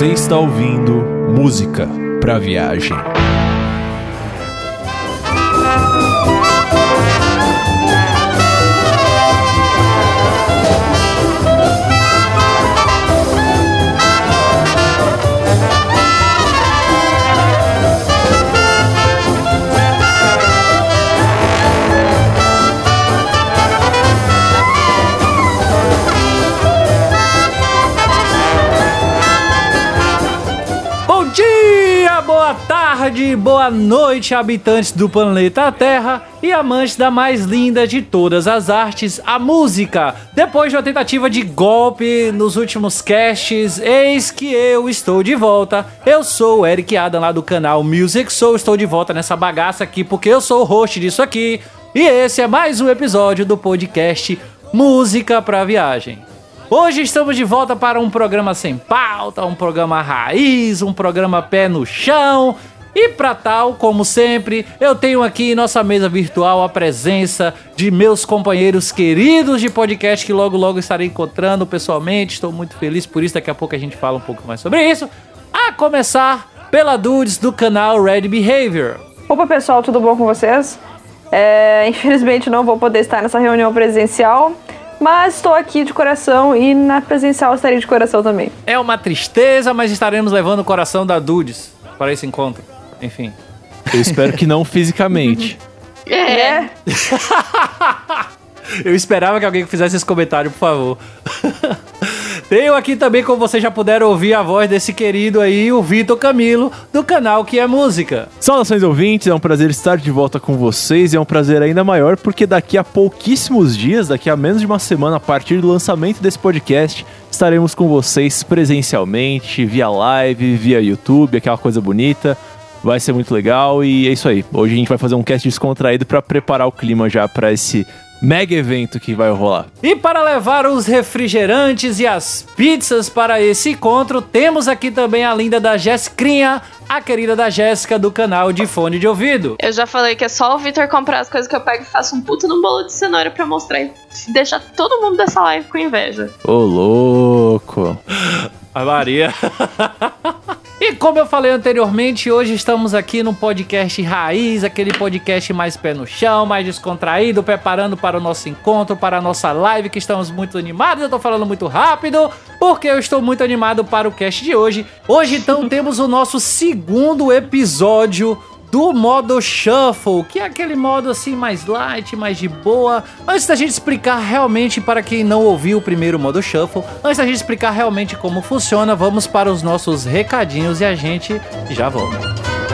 Você está ouvindo música para viagem. Boa noite, habitantes do planeta Terra e amantes da mais linda de todas as artes, a música. Depois de uma tentativa de golpe nos últimos casts, eis que eu estou de volta. Eu sou o Eric Adam lá do canal Music Soul, estou de volta nessa bagaça aqui porque eu sou o host disso aqui. E esse é mais um episódio do podcast Música pra Viagem. Hoje estamos de volta para um programa sem pauta, um programa raiz, um programa pé no chão. E para tal, como sempre, eu tenho aqui em nossa mesa virtual a presença de meus companheiros queridos de podcast que logo logo estarei encontrando pessoalmente. Estou muito feliz por isso, daqui a pouco a gente fala um pouco mais sobre isso. A começar pela Dudes do canal Red Behavior. Opa pessoal, tudo bom com vocês? É, infelizmente não vou poder estar nessa reunião presencial, mas estou aqui de coração e na presencial estarei de coração também. É uma tristeza, mas estaremos levando o coração da Dudes para esse encontro. Enfim. Eu espero que não fisicamente. É. Eu esperava que alguém fizesse esse comentário, por favor. Tenho aqui também, como vocês já puderam ouvir a voz desse querido aí, o Vitor Camilo, do canal Que é Música. Saudações ouvintes, é um prazer estar de volta com vocês e é um prazer ainda maior porque daqui a pouquíssimos dias, daqui a menos de uma semana, a partir do lançamento desse podcast, estaremos com vocês presencialmente, via live, via YouTube, aquela coisa bonita. Vai ser muito legal e é isso aí. Hoje a gente vai fazer um cast descontraído para preparar o clima já para esse mega evento que vai rolar. E para levar os refrigerantes e as pizzas para esse encontro, temos aqui também a linda da Jessicrinha, a querida da Jéssica do canal de fone de ouvido. Eu já falei que é só o Vitor comprar as coisas que eu pego e faço um puta num bolo de cenoura pra mostrar e deixar todo mundo dessa live com inveja. Ô, louco. A Maria. E como eu falei anteriormente, hoje estamos aqui no podcast Raiz, aquele podcast mais pé no chão, mais descontraído, preparando para o nosso encontro, para a nossa live, que estamos muito animados. Eu tô falando muito rápido, porque eu estou muito animado para o cast de hoje. Hoje, então, temos o nosso segundo episódio do modo shuffle, que é aquele modo assim mais light, mais de boa. Antes da gente explicar realmente para quem não ouviu o primeiro modo shuffle, antes da gente explicar realmente como funciona, vamos para os nossos recadinhos e a gente já volta.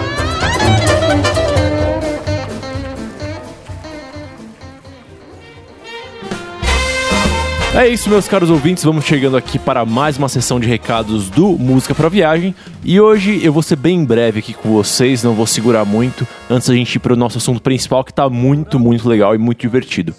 É isso, meus caros ouvintes. Vamos chegando aqui para mais uma sessão de recados do Música para Viagem. E hoje eu vou ser bem breve aqui com vocês, não vou segurar muito, antes da gente ir para o nosso assunto principal, que tá muito, muito legal e muito divertido.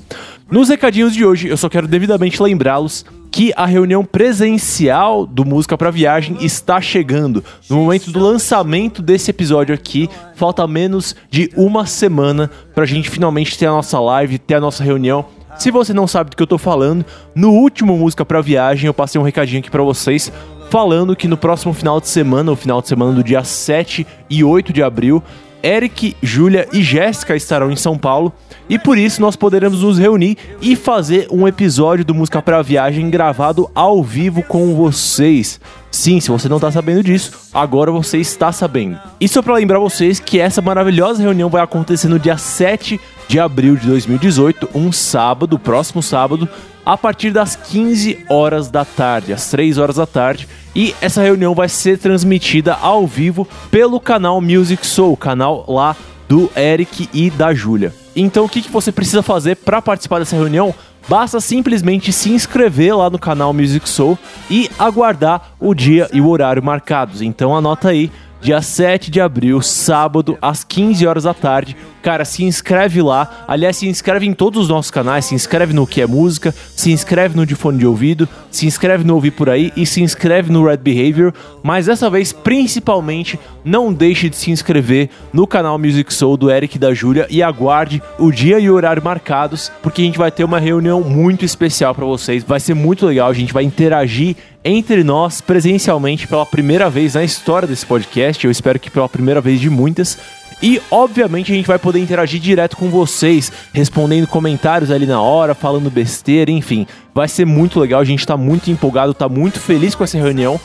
Nos recadinhos de hoje, eu só quero devidamente lembrá-los que a reunião presencial do Música para Viagem está chegando. No momento do lançamento desse episódio aqui, falta menos de uma semana para a gente finalmente ter a nossa live, ter a nossa reunião. Se você não sabe do que eu tô falando, no último Música pra Viagem eu passei um recadinho aqui pra vocês falando que no próximo final de semana, o final de semana do dia 7 e 8 de abril, Eric, Júlia e Jéssica estarão em São Paulo e por isso nós poderemos nos reunir e fazer um episódio do Música pra Viagem gravado ao vivo com vocês. Sim, se você não tá sabendo disso, agora você está sabendo. E só pra lembrar vocês que essa maravilhosa reunião vai acontecer no dia 7 de abril de 2018, um sábado, próximo sábado, a partir das 15 horas da tarde, às 3 horas da tarde. E essa reunião vai ser transmitida ao vivo pelo canal Music Soul, canal lá do Eric e da Júlia. Então o que, que você precisa fazer para participar dessa reunião? Basta simplesmente se inscrever lá no canal Music Soul e aguardar o dia e o horário marcados. Então anota aí, dia 7 de abril, sábado, às 15 horas da tarde. Cara, se inscreve lá. Aliás, se inscreve em todos os nossos canais. Se inscreve no Que é Música, se inscreve no De Fone de Ouvido, se inscreve no Ouvir Por Aí e se inscreve no Red Behavior. Mas dessa vez, principalmente, não deixe de se inscrever no canal Music Soul do Eric e da Júlia e aguarde o dia e o horário marcados, porque a gente vai ter uma reunião muito especial para vocês. Vai ser muito legal, a gente vai interagir entre nós presencialmente pela primeira vez na história desse podcast. Eu espero que pela primeira vez de muitas. E, obviamente, a gente vai poder interagir direto com vocês, respondendo comentários ali na hora, falando besteira, enfim. Vai ser muito legal, a gente tá muito empolgado, tá muito feliz com essa reunião.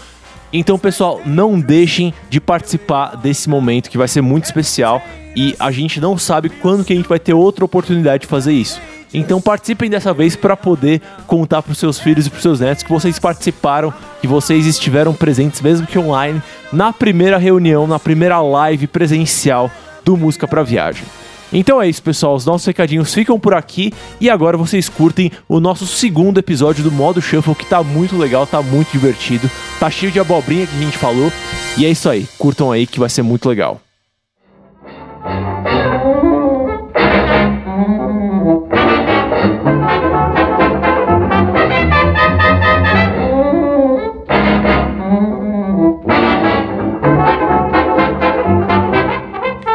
Então, pessoal, não deixem de participar desse momento que vai ser muito especial e a gente não sabe quando que a gente vai ter outra oportunidade de fazer isso. Então participem dessa vez para poder contar para os seus filhos e para os seus netos que vocês participaram, que vocês estiveram presentes, mesmo que online, na primeira reunião, na primeira live presencial do Música para Viagem. Então é isso, pessoal. Os nossos recadinhos ficam por aqui e agora vocês curtem o nosso segundo episódio do modo Shuffle, que tá muito legal, tá muito divertido, tá cheio de abobrinha que a gente falou. E é isso aí. Curtam aí que vai ser muito legal.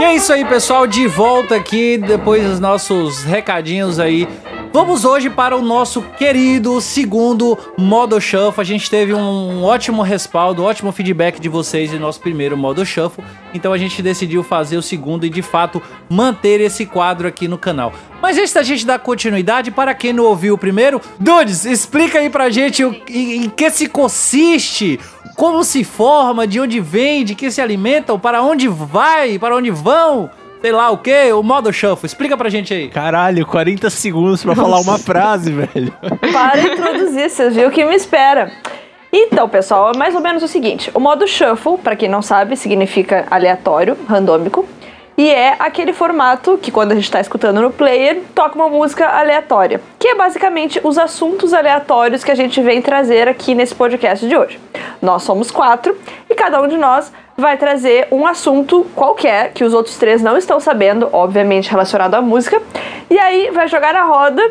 É isso aí, pessoal, de volta aqui depois dos nossos recadinhos aí. Vamos hoje para o nosso querido segundo modo shuffle. A gente teve um ótimo respaldo, um ótimo feedback de vocês em nosso primeiro modo shuffle. Então a gente decidiu fazer o segundo e de fato manter esse quadro aqui no canal. Mas antes da gente dar continuidade, para quem não ouviu o primeiro, Dudes, explica aí pra gente o, em, em que se consiste como se forma, de onde vem, de que se alimentam, para onde vai, para onde vão, sei lá o que, o modo shuffle. Explica pra gente aí. Caralho, 40 segundos pra falar uma frase, velho. Para de introduzir, vocês viram o que me espera. Então, pessoal, é mais ou menos o seguinte: o modo shuffle, para quem não sabe, significa aleatório, randômico. E é aquele formato que, quando a gente está escutando no player, toca uma música aleatória. Que é basicamente os assuntos aleatórios que a gente vem trazer aqui nesse podcast de hoje. Nós somos quatro e cada um de nós vai trazer um assunto qualquer que os outros três não estão sabendo, obviamente relacionado à música. E aí vai jogar na roda,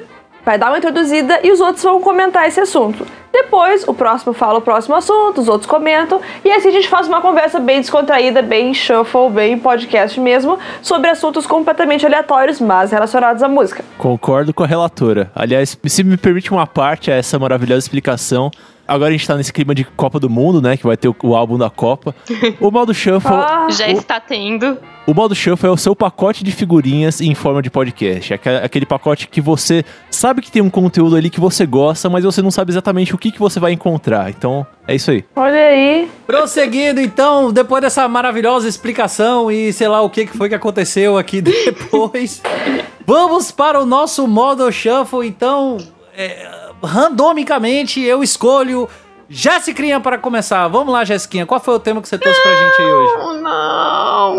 vai dar uma introduzida e os outros vão comentar esse assunto. Depois, o próximo fala o próximo assunto, os outros comentam, e assim a gente faz uma conversa bem descontraída, bem shuffle, bem podcast mesmo, sobre assuntos completamente aleatórios, mas relacionados à música. Concordo com a relatora. Aliás, se me permite uma parte a essa maravilhosa explicação. Agora a gente tá nesse clima de Copa do Mundo, né? Que vai ter o, o álbum da Copa. O modo Shuffle. Ah, Já o- está tendo. O modo shuffle é o seu pacote de figurinhas em forma de podcast. É aque- aquele pacote que você sabe que tem um conteúdo ali que você gosta, mas você não sabe exatamente o que, que você vai encontrar. Então, é isso aí. olha aí. Prosseguindo, então, depois dessa maravilhosa explicação e sei lá o que que foi que aconteceu aqui depois, vamos para o nosso modo shuffle. Então, é, randomicamente eu escolho Jessicrinha para começar. Vamos lá, Jessiquinha, qual foi o tema que você trouxe pra gente aí hoje? Oh, não!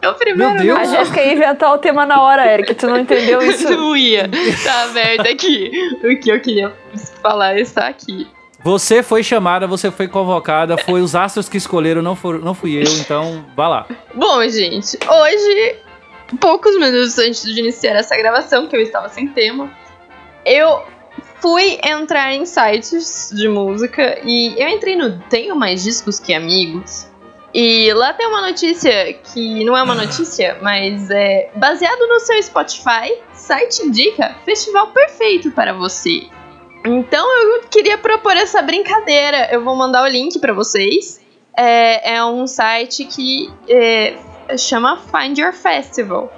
É o primeiro. Meu Deus. A Jéssica ia inventar o tema na hora, Eric. Tu não entendeu isso? Não ia. Tá aberto aqui. O que eu queria falar está aqui. Você foi chamada, você foi convocada, foi os astros que escolheram, não, for, não fui eu, então vá lá. Bom, gente, hoje, poucos minutos antes de iniciar essa gravação, que eu estava sem tema, eu fui entrar em sites de música e eu entrei no Tenho Mais Discos Que Amigos. E lá tem uma notícia que não é uma notícia, mas é baseado no seu Spotify, site indica festival perfeito para você. Então eu queria propor essa brincadeira. Eu vou mandar o link para vocês. É, é um site que é, chama Find Your Festival.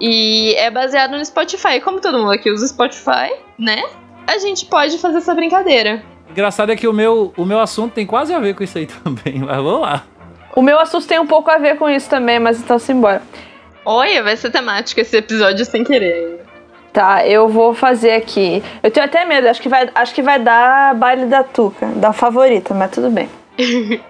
E é baseado no Spotify. Como todo mundo aqui usa Spotify, né? A gente pode fazer essa brincadeira. Engraçado é que o meu, o meu assunto tem quase a ver com isso aí também, mas vamos lá. O meu assunto tem um pouco a ver com isso também, mas então simbora. Olha, vai ser temático esse episódio sem querer. Tá, eu vou fazer aqui. Eu tenho até medo, acho que vai, acho que vai dar baile da Tuca, da favorita, mas tudo bem.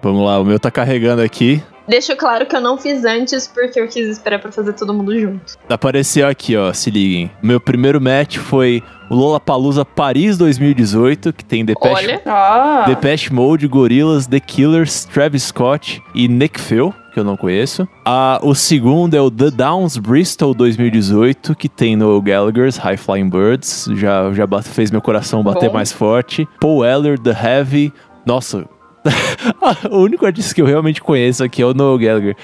Vamos lá, o meu tá carregando aqui. Deixo claro que eu não fiz antes porque eu quis esperar pra fazer todo mundo junto. Apareceu aqui, ó, se liguem. Meu primeiro match foi o Lollapalooza Paris 2018, que tem Depeche, Olha, Ah, Depeche Mode, Gorillaz, The Killers, Travis Scott e Nick Phil, que eu não conheço. Ah, o segundo é o The Downs Bristol 2018, que tem no Gallagher's High Flying Birds. Já, já bate- fez meu coração bater Bom. mais forte. Paul Weller, The Heavy. Nossa. o único artista que eu realmente conheço aqui é o Noel Gallagher.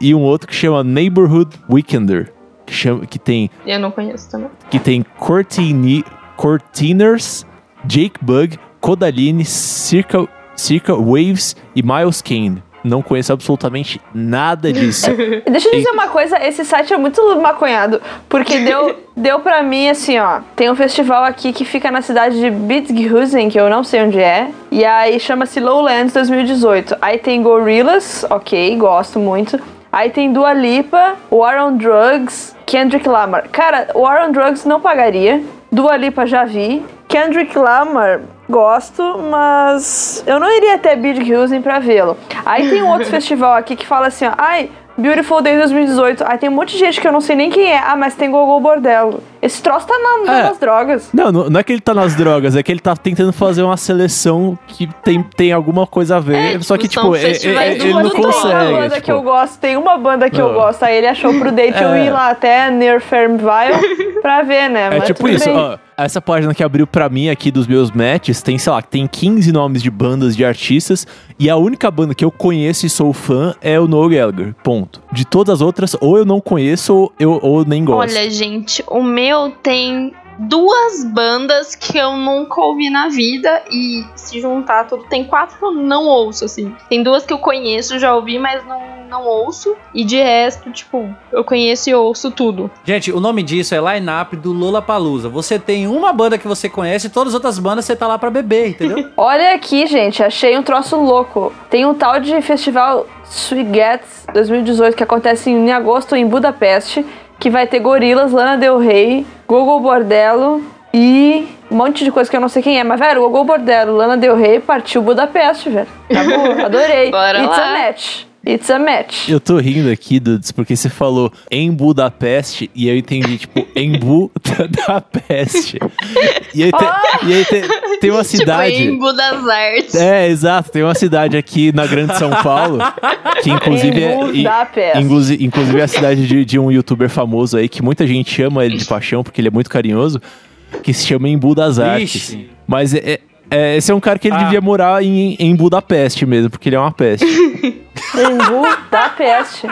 E um outro que chama Neighborhood Weekender. Que, chama, que tem eu não conheço também. que tem Cortini, Cortiners, Jake Bug, Kodaline, Circa, Circa Waves e Miles Kane. Não conheço absolutamente nada disso. E Deixa eu dizer uma coisa, esse site é muito maconhado, porque deu, deu pra mim assim, ó, tem um festival aqui que fica na cidade de Bietigheim, que eu não sei onde é, e aí chama-se Lowlands 2018. Aí tem Gorillaz, ok, gosto muito. Aí tem Dua Lipa, War on Drugs, Kendrick Lamar. Cara, War on Drugs não pagaria. Dua Lipa já vi. Kendrick Lamar, gosto, mas eu não iria até Bietigheim pra vê-lo. Aí tem um outro festival aqui que fala assim, ó, ai, Beautiful Day 2018. Aí tem um monte de gente que eu não sei nem quem é. Ah, mas tem Gogol Bordello. Esse troço tá na, É. nas drogas. Não, não, não é que ele tá nas drogas, é que ele tá tentando fazer uma seleção que tem, tem alguma coisa a ver. É, só que, tipo, tipo, é- é- é- ele não todo. Tem uma consegue. banda tipo. que eu gosto, tem uma banda que eu Não. gosto. Aí ele achou prudente eu É. ir lá até Near Farmville pra ver, né? É Mas tipo isso, bem. ó, essa página que abriu pra mim aqui dos meus matches, tem, sei lá, tem 15 nomes de bandas de artistas, e a única banda que eu conheço e sou fã é o Noel Gallagher, ponto. De todas as outras, ou eu não conheço, ou eu ou nem gosto. Olha, gente, o meu tem duas bandas que eu nunca ouvi na vida e se juntar tudo, tem quatro que eu não ouço, assim. Tem duas que eu conheço, já ouvi, mas não, não ouço. E de resto, tipo, eu conheço e ouço tudo. Gente, o nome disso é line-up do Lollapalooza. Você tem uma banda que você conhece e todas as outras bandas você tá lá pra beber, entendeu? Olha aqui, gente, achei um troço louco. Tem um tal de festival Swiggets 2018 que acontece em agosto em Budapeste, que vai ter Gorilas, Lana Del Rey, Google Bordello e um monte de coisa que eu não sei quem é. Mas, velho, Google Bordello, Lana Del Rey partiu Budapeste, velho. Tá bom, adorei. Bora It's lá. a match. It's a match. Eu tô rindo aqui, Dudes, porque você falou em Budapeste e eu entendi, tipo, em Budapeste. E aí, tem, e aí tem, tem uma cidade. Tipo, em Budas Artes. É, exato. Tem uma cidade aqui na Grande São Paulo, que inclusive é. Em Budapeste. Inclusive, inclusive é a cidade de, de um youtuber famoso aí, que muita gente ama ele de paixão, porque ele é muito carinhoso, que se chama Embu das Artes. Ixi. Mas é, é- é- esse é um cara que ele Ah. devia morar em, em Budapeste mesmo, porque ele é uma peste. Em Budapeste.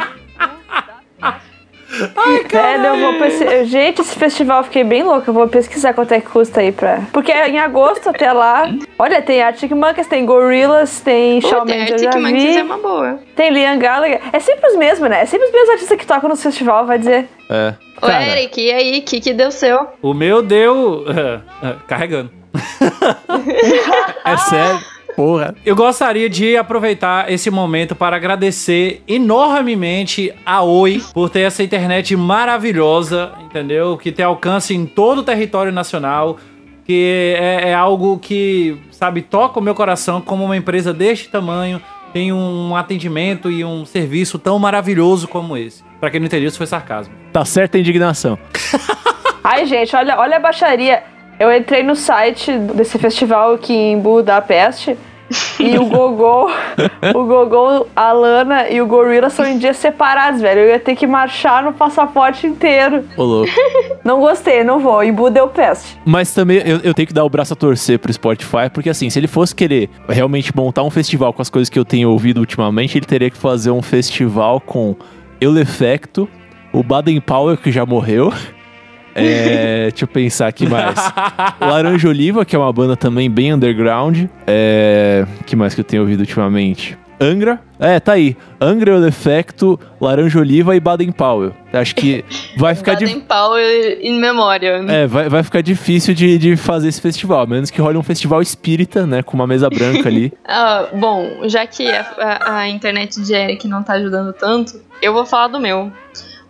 Velho, eu vou pesquisar. Gente, esse festival eu fiquei bem louca. Eu vou pesquisar quanto é que custa aí pra. Porque é em agosto até lá. Olha, tem Arctic Monkeys, tem Gorillaz, tem Shawn tem Mendes, Arctic Monkeys vi. é uma boa. Tem Liam Gallagher. É sempre os mesmos, né? É sempre os mesmos artistas que tocam no festival, vai dizer. É. Ô, Cara, Eric, e aí, o que, que deu seu? O meu deu. carregando. é sério. Porra. Eu gostaria de aproveitar esse momento para agradecer enormemente a Oi por ter essa internet maravilhosa, entendeu? Que tem alcance em todo o território nacional, que é, é algo que, sabe, toca o meu coração como uma empresa deste tamanho tem um atendimento e um serviço tão maravilhoso como esse. Pra quem não entendeu, isso foi sarcasmo. Tá certa a indignação. Ai, gente, olha, olha a baixaria. Eu entrei no site desse festival aqui em Budapeste. E o Gogol, o Gogol, a Lana e o Gorilla são em dias separados, velho. Eu ia ter que marchar no passaporte inteiro. Ô, louco. Não gostei, não vou. Em Budapeste. Mas também eu, eu tenho que dar o braço a torcer pro Spotify, porque assim, se ele fosse querer realmente montar um festival com as coisas que eu tenho ouvido ultimamente, ele teria que fazer um festival com Eulefecto, o Baden Powell, que já morreu. É, deixa eu pensar aqui mais. Laranja Oliva, que é uma banda também bem underground. É, que mais que eu tenho ouvido ultimamente? Angra. É, tá aí. Angra, Eulefecto, Laranja Oliva e Baden Powell. Acho que vai ficar de, Baden Powell in memória. é, vai, vai ficar difícil de, de fazer esse festival, a menos que role um festival espírita, né? Com uma mesa branca ali. Ah, bom, já que a, a- a internet de Eric não tá ajudando tanto, eu vou falar do meu.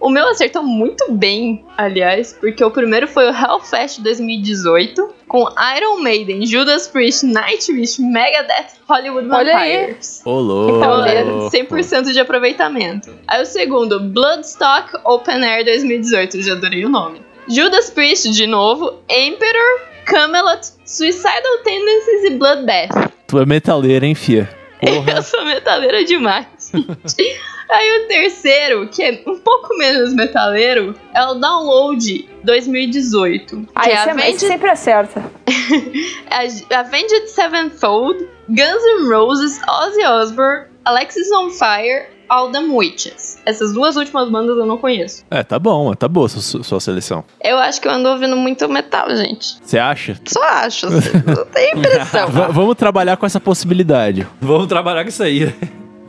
O meu acertou muito bem, aliás, porque o primeiro foi o Hellfest 2018, com Iron Maiden, Judas Priest, Nightwish, Megadeth, Hollywood Olha aí. Vampires. Ô, louco. Então é 100% de aproveitamento. Aí o segundo, Bloodstock Open Air 2018, já adorei o nome. Judas Priest de novo, Emperor, Camelot, Suicidal Tendencies e Bloodbath. Tu é metaleira, hein, fia? Porra. Eu sou metaleira demais. Aí o terceiro, que é um pouco menos metaleiro, é o Download 2018. Ah, é esse, é, Avenged, sempre acerta. a- Avenged Sevenfold, Guns N' Roses, Ozzy Osbourne, Alexis on Fire, All Them Witches. Essas duas últimas bandas eu não conheço. É, tá bom, tá boa sua, sua seleção. Eu acho que eu ando ouvindo muito metal, gente. Você acha? Só acho, assim, não tenho impressão. Vamos trabalhar com essa possibilidade. Vamos trabalhar com isso aí.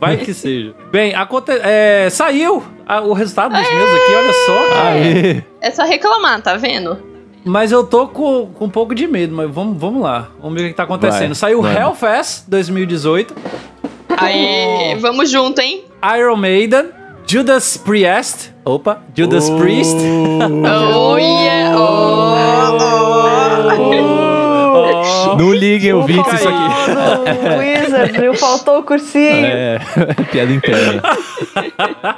Vai que seja. Bem, aconte... é, saiu a- o resultado dos meus aqui, olha só. Aê! É só reclamar, tá vendo? Mas eu tô com, com um pouco de medo, mas vamos, vamos lá. Vamos ver o que tá acontecendo. Vai, Saiu vai. Hellfest 2018, Aí, vamos junto, hein? Iron Maiden, Judas Priest. Opa, Judas Oh. Priest. Oh, yeah! Oh, Oh. Não liguem, ouvintes, isso aqui. Wizard, viu? Faltou o cursinho. É, piada interna.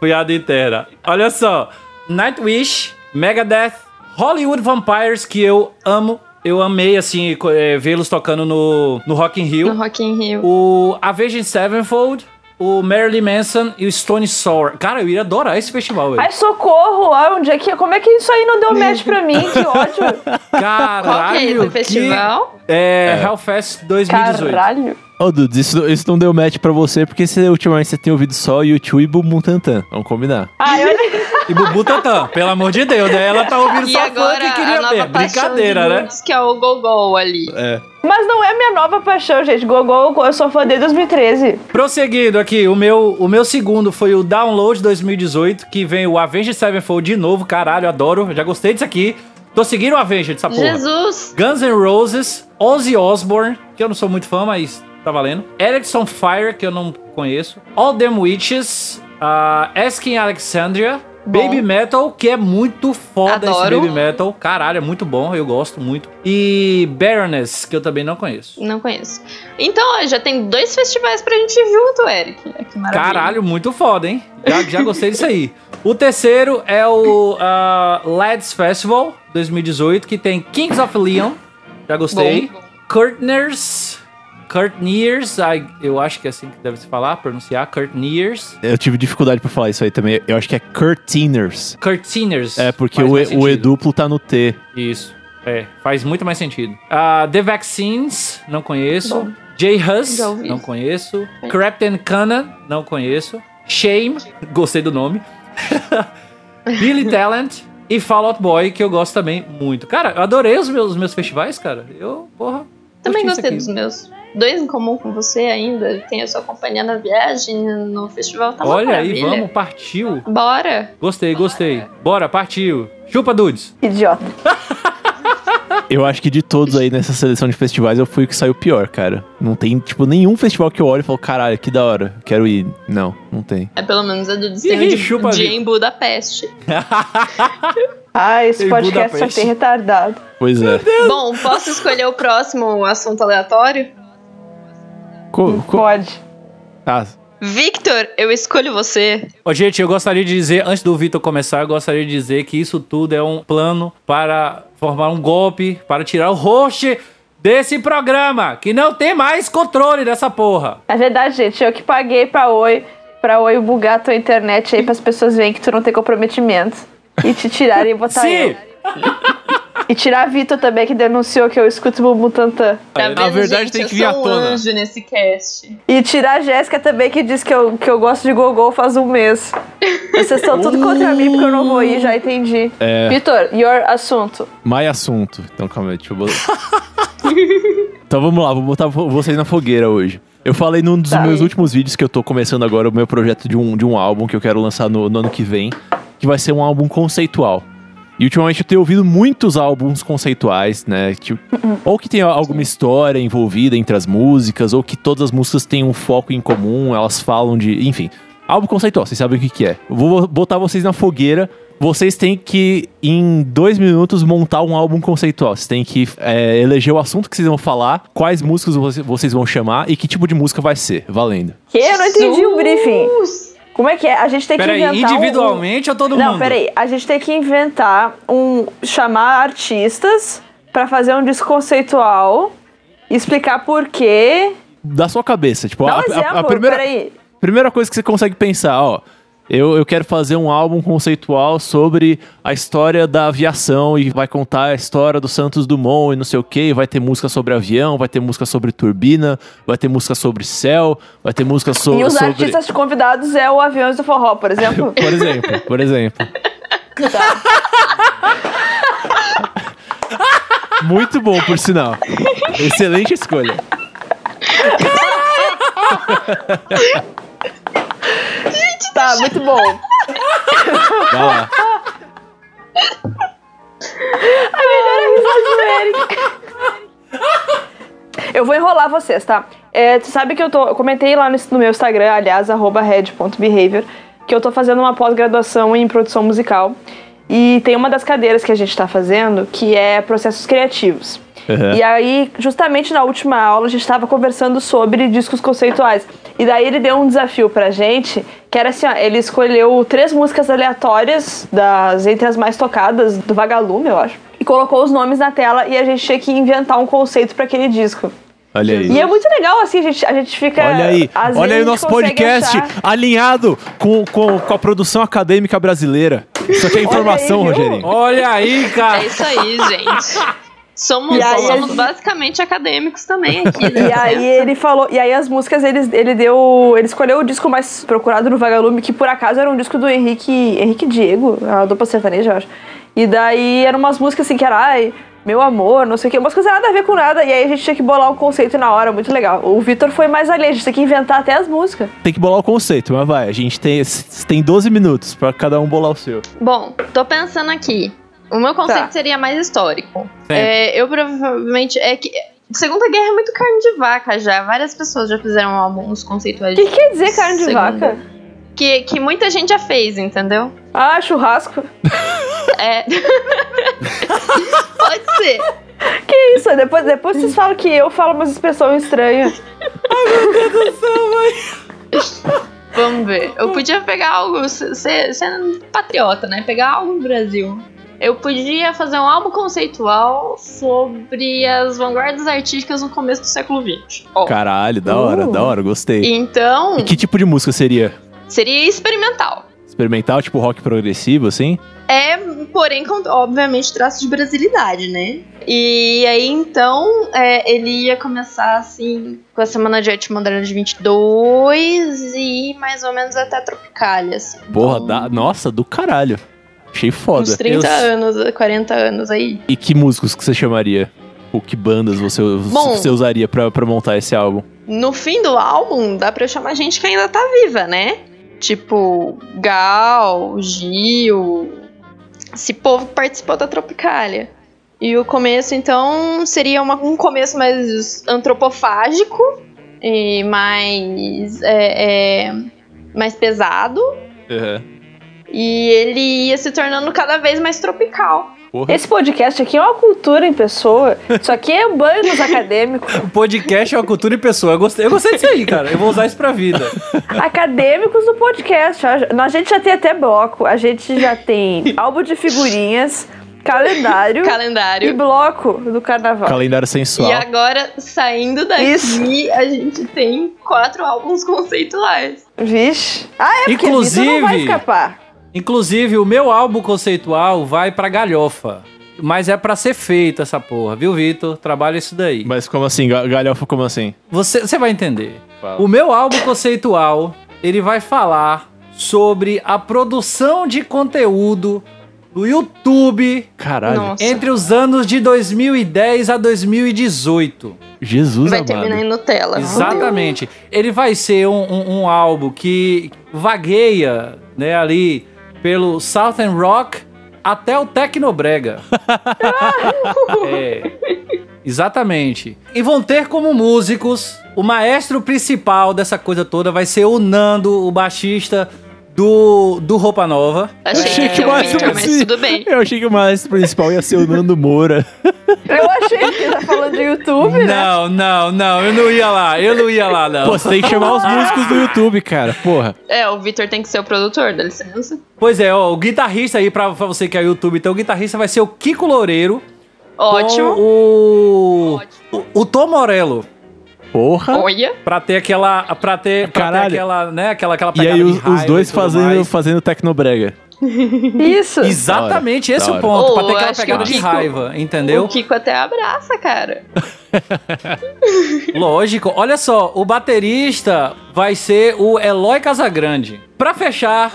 Piada inteira. Olha só. Nightwish, Megadeth, Hollywood Vampires, que eu amo. Eu amei, assim, é, vê-los tocando no, no Rock in Rio. No Rock in Rio. O Avenged Sevenfold, o Marilyn Manson e o Stone Sour. Cara, eu ia adorar esse festival, velho. Ai, socorro! Ai, onde é que. Como é que isso aí não deu match pra mim? Que ódio! Caralho, Qual que é esse que- festival? É, Hellfest 2018. Caralho! Ô, Dudes, isso, isso não deu match pra você, porque você, ultimamente você tem ouvido só YouTube e Bumbum Tantan. Vamos combinar. Ai, olha. E Bubu Tantan, pelo amor de Deus, né? Ela tá ouvindo E só fã agora que a queria nova ver. Brincadeira, de né? que é o Gogol ali. É. Mas não é minha nova paixão, gente. Gogol, eu sou fã desde 2013. Prosseguindo aqui, o meu, o meu segundo foi o Download 2018, que vem o Avenged Sevenfold de novo. Caralho, adoro. Já gostei disso aqui. Tô seguindo o Avenged, essa porra. Jesus! Guns N' Roses, Ozzy Osbourne, que eu não sou muito fã, mas tá valendo. Erickson Fire, que eu não conheço. All Them Witches, uh, Asking Alexandria. Bom. Baby Metal, que é muito foda esse Adoro. Baby Metal. Caralho, é muito bom, eu gosto muito. E Baroness, que eu também não conheço. Não conheço. Então, ó, já tem dois festivais pra gente ir junto, Eric. Que maravilha. Caralho, muito foda, hein? Já, já gostei disso aí. O terceiro é o uh, Lads Festival 2018, que tem Kings of Leon. Já gostei. Bom. Curtners. Curtners, ai, eu acho que é assim que deve se falar, pronunciar. Curtners. Eu tive dificuldade pra falar isso aí também. Eu acho que é Curtiners. Curtiners. É, porque o, mais e, o E duplo tá no T. Isso. É, faz muito mais sentido. Ah, The Vaccines, não conheço. Bom. Jay Hus, Já ouvi. não conheço. Captain Cana, não conheço. Shame, gostei do nome. Billy Talent e Fall Out Boy, que eu gosto também muito. Cara, eu adorei os meus, os meus festivais, cara. Eu, porra. Também gostei dos meus. Dois em comum com você ainda. Tem a sua companhia na viagem, no festival. Tá Olha aí, vamos, partiu. Bora! Gostei, gostei. Bora, partiu. Chupa, dudes. Idiota. Eu acho que de todos aí nessa seleção de festivais, eu fui o que saiu pior, cara. Não tem, tipo, nenhum festival que eu olho e falo, caralho, que da hora, quero ir. Não, não tem. É pelo menos a do desenho de, chupa, de em Budapeste. Ai, esse Em podcast só Budapeste. tem retardado. Pois é. Bom, posso escolher o próximo assunto aleatório? Co- co- Pode. ah, Victor, eu escolho você. Ô, gente, eu gostaria de dizer, antes do Vitor começar, eu gostaria de dizer que isso tudo é um plano para formar um golpe, para tirar o host desse programa, que não tem mais controle dessa porra. É verdade, gente. Eu que paguei pra Oi, pra Oi bugar a tua internet aí, pras pessoas verem que tu não tem comprometimento. E te tirarem e botar Sim! E tirar a Vitor também, que denunciou que eu escuto o Bumbum Tantan. Tá Na verdade, gente? tem que vir à um tona. anjo nesse cast. E tirar a Jéssica também, que diz que eu, que eu gosto de gogol faz um mês. Vocês estão tudo contra mim porque eu não vou ir, já entendi. É. Vitor, your assunto. mais assunto. Então, calma aí, deixa eu botar. então vamos lá, vou botar vo- vocês na fogueira hoje. Eu falei num dos Tá. meus últimos vídeos que eu tô começando agora o meu projeto de um, de um álbum que eu quero lançar no, no ano que vem, que vai ser um álbum conceitual. E ultimamente eu tenho ouvido muitos álbuns conceituais, né? Tipo, ou que tem alguma história envolvida entre as músicas, ou que todas as músicas têm um foco em comum, elas falam de. Enfim. álbum conceitual, vocês sabem o que, que é. Eu vou botar vocês na fogueira. Vocês têm que, em dois minutos, montar um álbum conceitual. Vocês têm que é, eleger o assunto que vocês vão falar, quais músicas você- vocês vão chamar e que tipo de música vai ser. Valendo. Que? Eu não entendi o briefing. Como é que é? A gente tem que Peraí, inventar um- individualmente ou todo Não, mundo? peraí. A gente tem que inventar um... Chamar artistas pra fazer um disco conceitual. Explicar por quê. Da sua cabeça. Tipo, Dá um a, a- exemplo. a primeira, Peraí. primeira coisa que você consegue pensar, ó. Eu, eu quero fazer um álbum conceitual sobre a história da aviação e vai contar a história do Santos Dumont e não sei o que. Vai ter música sobre avião, vai ter música sobre turbina, vai ter música sobre céu, vai ter música so E os sobre. artistas convidados é o Aviões do Forró, por exemplo. Por exemplo, por exemplo. Muito bom, por sinal. Excelente escolha. tá, muito bom. Vai lá. Eu vou enrolar vocês, tá? É, tu sabe que eu tô. Eu comentei lá no, no meu Instagram, aliás, arroba red.behavior, que eu tô fazendo uma pós-graduação em produção musical. E tem uma das cadeiras que a gente tá fazendo que é processos criativos. Uhum. E aí, justamente na última aula, a gente tava conversando sobre discos conceituais. E daí ele deu um desafio pra gente, que era assim, ó, ele escolheu três músicas aleatórias das entre as mais tocadas do Vagalume, eu acho. E colocou os nomes na tela e a gente tinha que inventar um conceito pra aquele disco. Olha aí. E é muito legal, assim, a gente, a gente fica. Olha aí, olha aí o nosso podcast achar- alinhado com, com, com a produção acadêmica brasileira. Isso aqui é informação, Olha aí? Rogerinho. Olha aí, cara. É isso aí, gente. Somos, aí, somos basicamente acadêmicos também aqui. né? E aí ele falou, e aí as músicas ele, ele deu, ele escolheu o disco mais procurado no Vagalume, que por acaso era um disco do Henrique, Henrique Diego, a dupla sertaneja, eu acho. E daí eram umas músicas assim que era, ai, meu amor, não sei o que, umas coisas nada a ver com nada, e aí a gente tinha que bolar um conceito na hora, muito legal. O Vitor foi mais além, a gente tem que inventar até as músicas. Tem que bolar o conceito, mas vai. A gente tem, tem 12 minutos pra cada um bolar o seu. Bom, tô pensando aqui. O meu conceito Tá. seria mais histórico. É, eu provavelmente. É que. Segunda Guerra é muito carne de vaca já. Várias pessoas já fizeram álbuns O conceituais. que quer dizer carne de Segunda. vaca? Que, que muita gente já fez, entendeu? Ah, churrasco. É. Pode ser. Que isso? Depois, depois vocês falam que eu falo umas expressões estranhas. Vamos ver. Eu podia pegar algo. Ser, sendo patriota, né? Pegar algo do Brasil. Eu podia fazer um álbum conceitual sobre as vanguardas artísticas no começo do século XX. Ó, Caralho, da hora, Uh. da hora, gostei. então, E que tipo de música seria? seria experimental. Experimental, tipo rock progressivo, assim? É, porém, com, obviamente, traço de brasilidade, né? E aí, então, é, ele ia começar, assim, com a Semana de Arte Moderna de 22 e mais ou menos até Tropicália, assim. Porra, Então, da, nossa, do caralho. Achei foda. Uns 30 Eu- anos, 40 anos aí. E que músicos que você chamaria? Ou que bandas você, Bom. você usaria pra, pra montar esse álbum? No fim do álbum, dá pra eu chamar gente que ainda tá viva, né? Tipo, Gal, Gil, esse povo que participou da Tropicália. E o começo, então, seria uma- um começo mais antropofágico e mais, é, é, mais pesado. E ele ia se tornando cada vez mais tropical. Porra. Esse podcast aqui é uma cultura em pessoa. Isso aqui é banho nos acadêmicos. O podcast é uma cultura em pessoa. Eu gostei, eu gostei disso aí, cara. Eu vou usar isso pra vida. Acadêmicos do podcast. A gente já tem até bloco, a gente já tem álbum de figurinhas, calendário e Calendário. bloco do carnaval. Calendário sensual. E agora, saindo daqui, Isso. a gente tem quatro álbuns conceituais. Vixe. Ah, é porque Inclusive- Vitor não vai escapar. Inclusive, o meu álbum conceitual vai pra galhofa. Mas é pra ser feito essa porra, viu, Vitor? Trabalha isso daí. Mas como assim? Ga- Galhofa, como assim? Você, você vai entender. Fala. O meu álbum conceitual, ele vai falar sobre a produção de conteúdo do YouTube Caralho. Nossa. entre os anos de 2010 a 2018. Jesus Vai amado. terminar em Nutella. Exatamente. Ele vai ser um, um- um álbum que vagueia né, ali pelo Southern Rock até o Tecnobrega. é, exatamente. E vão ter como músicos o maestro principal dessa coisa toda vai ser o Nando, o baixista do, do Roupa Nova. Achei, achei que o mais Victor, mas assim- tudo bem. Eu achei que o maestro principal ia ser o Nando Moura. Eu achei que tá falando de YouTube, né? Não, não, não, eu não ia lá, eu não ia lá, não. Pô, você tem que chamar os músicos do YouTube, cara. Porra. É, o Victor tem que ser o produtor, dá licença. Pois é, ó, o guitarrista aí, pra, pra você que é YouTube, então o guitarrista vai ser o Kiko Loureiro. Ótimo. Com o, Ótimo. o, o Tom Morello. Porra. Olha. Pra ter aquela. Pra ter, pra ter Caralho. aquela, né? Aquela, aquela E aí de os, os dois fazendo, mais. fazendo tecnobrega. Isso. Exatamente, esse é o ponto. Oh, pra ter aquela pegada de Kiko- raiva, entendeu? O Kiko até abraça, cara. Lógico. Olha só, o baterista vai ser o Eloy Casagrande. Pra fechar,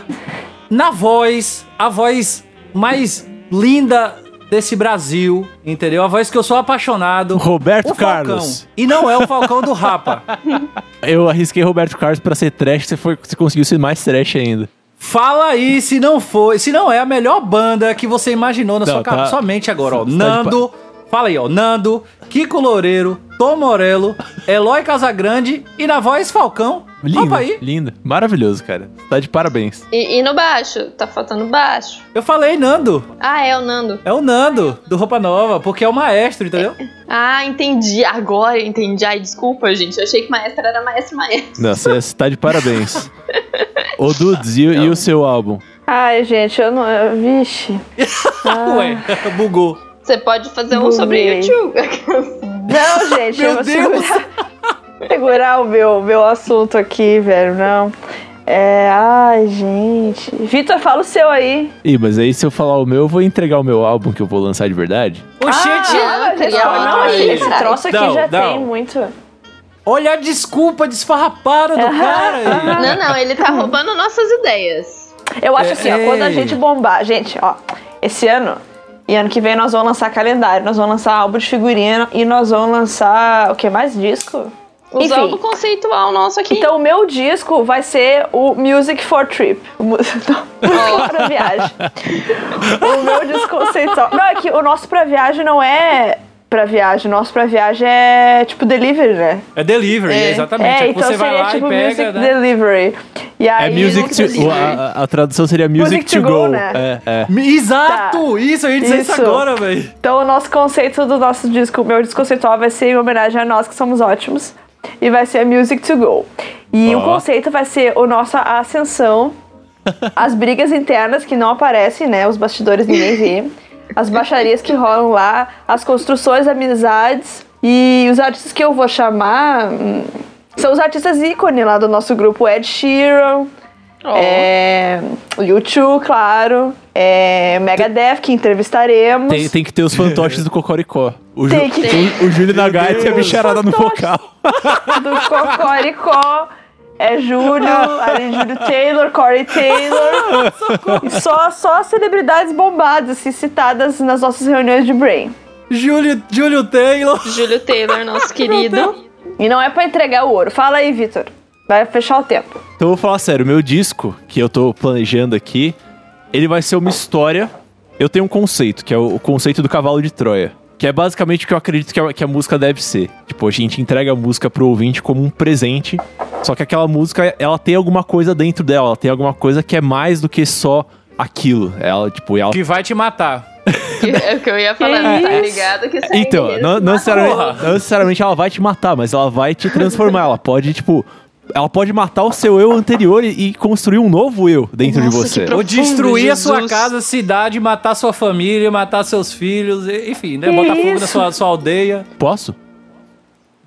na voz, a voz mais linda desse Brasil, entendeu? A voz que eu sou apaixonado. Roberto. Carlos. E não é o Falcão do Rapa. Eu arrisquei Roberto Carlos pra ser trash, você, foi, você conseguiu ser mais trash ainda. Fala aí se não foi, se não é a melhor banda que você imaginou na Não, sua, tá- sua mente agora, ó. tá de Nando, fala aí, ó. Nando, Kiko Loureiro, Tom Morello, Eloy Casagrande e na voz Falcão. Lindo, aí. lindo. Maravilhoso, cara. Tá de parabéns. E, e no baixo? Tá faltando baixo. Eu falei Nando. Ah, é o Nando. É o Nando, do Roupa Nova, porque é o maestro, entendeu? Ah, entendi. Agora entendi. Ai, desculpa, gente. Eu achei que maestro era maestro maestro. Não, você tá de parabéns. Ô, Dudes, e, e o seu álbum? Ai, gente, eu não. eu- Vixe. Ah. Ué, bugou. Você pode fazer um Buguei. sobre YouTube. Não, gente, Meu eu vou Deus. segurar, segurar o meu, meu assunto aqui, velho. Não. É. Ai, gente. Vitor, fala o seu aí. Ih, mas aí se eu falar o meu, eu vou entregar o meu álbum que eu vou lançar de verdade. Oxente, Ah, muito não, aí. esse troço aqui Não, já não. tem muito. olha a desculpa desfarrapada do cara aí. Não, não, ele tá roubando nossas ideias. Eu acho É, assim, ó, quando a ei. gente bombar. Gente, ó, esse ano e ano que vem nós vamos lançar calendário, nós vamos lançar álbum de figurino e nós vamos lançar. O que mais? Disco? Usando Enfim. o conceitual nosso aqui. Então o meu disco vai ser o Music for Trip. O mu- Não, música pra viagem. O meu disco conceitual. Não, é que o nosso pra viagem não é pra viagem, o nosso pra viagem é tipo delivery, né? É delivery, É. exatamente. É, É, então você vai seria lá tipo e pega, Music né? Delivery. E É aí, music to... A, a- a tradução seria music, Music to, to go. go, né? É, é. Exato! Isso, a gente dizer isso Isso. agora, velho. Então o nosso conceito do nosso disco, o meu disco conceitual vai ser em homenagem a nós que somos ótimos. E vai ser Music to Go. E Ó. o conceito vai ser a nossa ascensão, as brigas internas que não aparecem, né? Os bastidores ninguém vê. As baixarias que rolam lá, as construções, amizades. E os artistas que eu vou chamar hum, são os artistas ícone lá do nosso grupo. Ed Sheeran, Ó. é, o U2, claro. É, Megadeth, que entrevistaremos. Tem, tem que ter os fantoches do Cocoricó. O, Ju, Tem que ter. o, o Júlio Nagate e a bicharada no vocal. do Cocoricó. É Júlio, ali Júlio Taylor, Corey Taylor. só, só celebridades bombadas, assim, citadas nas nossas reuniões de Brain. Júlio, Júlio Taylor. Júlio Taylor, nosso querido. E não é pra entregar o ouro. Fala aí, Vitor. Vai fechar o tempo. Então eu vou falar sério, o meu disco, que eu tô planejando aqui, ele vai ser uma história. Eu tenho um conceito, que é o conceito do cavalo de Troia. Que é basicamente o que eu acredito que a, que a música deve ser. Tipo, a gente entrega a música pro ouvinte como um presente. Só que aquela música, ela tem alguma coisa dentro dela. Ela tem alguma coisa que é mais do que só aquilo. Ela, tipo, ela Que vai te matar. Que é o que eu ia falar, Que tá isso? ligado? Que aí Então, é não, isso, não, necessariamente, não necessariamente ela vai te matar, mas ela vai te transformar. ela pode, tipo. Ela pode matar o seu eu anterior e, e construir um novo eu dentro Nossa, de você. profundo. Ou destruir a sua Jesus. casa, cidade, matar sua família, matar seus filhos, e- enfim, né? Que Botar fogo na isso? sua, sua aldeia. Posso?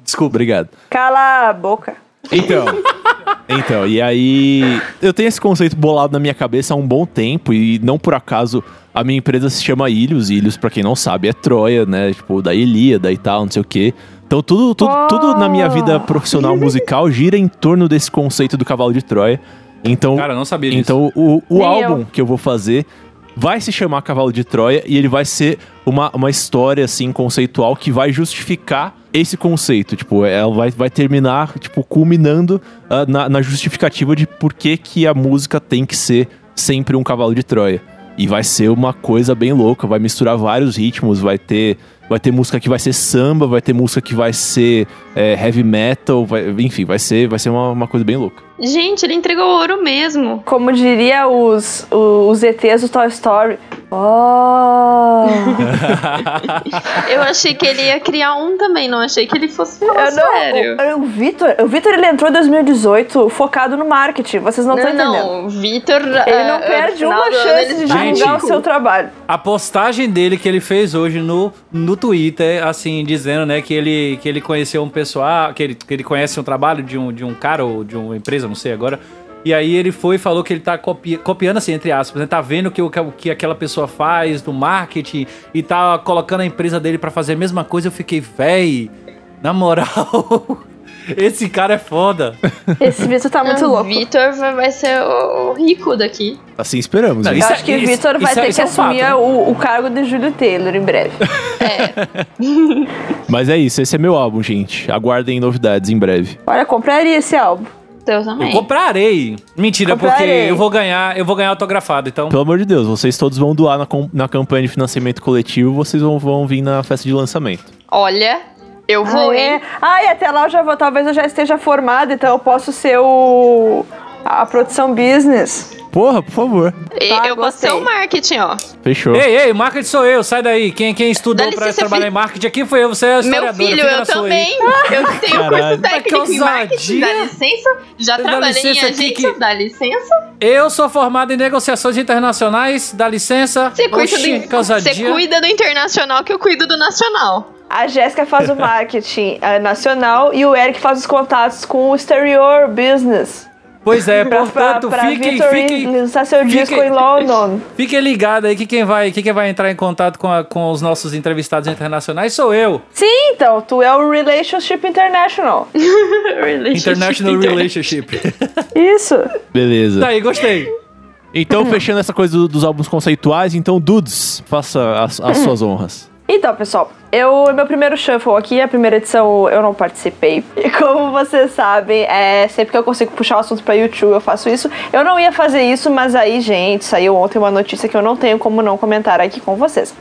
Desculpa, obrigado. Cala a boca. Então. Então, e aí. Eu tenho esse conceito bolado na minha cabeça há um bom tempo, e não por acaso a minha empresa se chama Ilhos. Ilhos, pra quem não sabe, é Troia, né? Tipo, da Ilíada e tal, não sei o quê. Então, tudo, tudo, Oh. tudo na minha vida profissional musical gira em torno desse conceito do cavalo de Troia. Então, Cara, eu não sabia disso. então o, o Nem álbum eu. que eu vou fazer vai se chamar Cavalo de Troia e ele vai ser uma, uma história, assim, conceitual que vai justificar esse conceito. Tipo, ela vai, vai terminar, tipo, culminando ah, na, na justificativa de por que, que a música tem que ser sempre um cavalo de Troia. E vai ser uma coisa bem louca, vai misturar vários ritmos, vai ter vai ter música que vai ser samba, vai ter música que vai ser é, heavy metal, vai- enfim, vai ser, vai ser uma, uma coisa bem louca. Gente, ele entregou ouro mesmo. Como diria os, os ETs do Toy Story. Oh! Eu achei que ele ia criar um também, não achei que ele fosse Eu não, sério. o, o Vitor, o Vitor ele entrou em 2018 focado no marketing. Vocês não estão entendendo. não, o Vitor. Ele não perde uma chance de Gente. divulgar o seu trabalho. A postagem dele que ele fez hoje no, no Twitter, assim, dizendo, né, que ele, que ele conheceu um pessoal, que ele, que ele conhece um trabalho de um, de um cara ou de uma empresa, não sei agora. E aí ele foi e falou que ele tá copi- copiando, assim, entre aspas, né? Tá vendo o que, o que- o que aquela pessoa faz no marketing e tá colocando a empresa dele pra fazer a mesma coisa. Eu fiquei, véi, na moral, esse cara é foda. Esse Vitor tá muito o louco. Vitor vai vai ser o, o rico daqui. Assim esperamos. Não, Isso é- acho que o Vitor vai isso é- ter isso que é um fato, assumir né? o, o cargo de Júlio Taylor em breve. É. Mas é isso, esse é meu álbum, gente. Aguardem novidades em breve. Olha, compraria esse álbum. Eu Eu também. comprarei. Mentira, porque Comprarei. eu vou ganhar, eu vou ganhar autografado, então. Pelo amor de Deus, vocês todos vão doar na, na campanha de financiamento coletivo, vocês vão, vão vir na festa de lançamento. Olha, eu vou, ah, é. Ah, e até lá eu já vou, talvez eu já esteja formada, então eu posso ser o. a produção business. Porra, por favor. Tá, eu posso ser o marketing, ó. Fechou. Ei, ei, marketing sou eu, sai daí. Quem, quem estudou Dá pra licença, trabalhar filho. em marketing aqui foi eu, você é a Meu filho, eu sua aí. também. Eu tenho Caralho. curso técnico Que em marketing. Dá licença? Já Dá trabalhei licença em aqui agência? que- Dá licença? Eu sou formado em negociações internacionais, dá licença. Você cuida, Oxi, do, você cuida do internacional que eu cuido do nacional. A Jéssica faz o marketing eh, nacional e o Eric faz os contatos com o exterior business. Pois é, portanto, pra, pra fiquem, fiquem, lançar seu fiquem- disco em London. fiquem ligados aí que quem vai, que quem vai entrar em contato com, a- com os nossos entrevistados internacionais sou eu. Sim, então, tu é o Relationship International. International Relationship. Isso. Beleza. Daí, gostei. Então, fechando essa coisa do- dos álbuns conceituais, então, Dudes, faça as, as suas honras. Então, pessoal, eu meu primeiro shuffle aqui, a primeira edição eu não participei. E como vocês sabem, é, sempre que eu consigo puxar o assunto pra YouTube, eu faço isso. Eu não ia fazer isso, mas aí, gente, saiu ontem uma notícia que eu não tenho como não comentar aqui com vocês.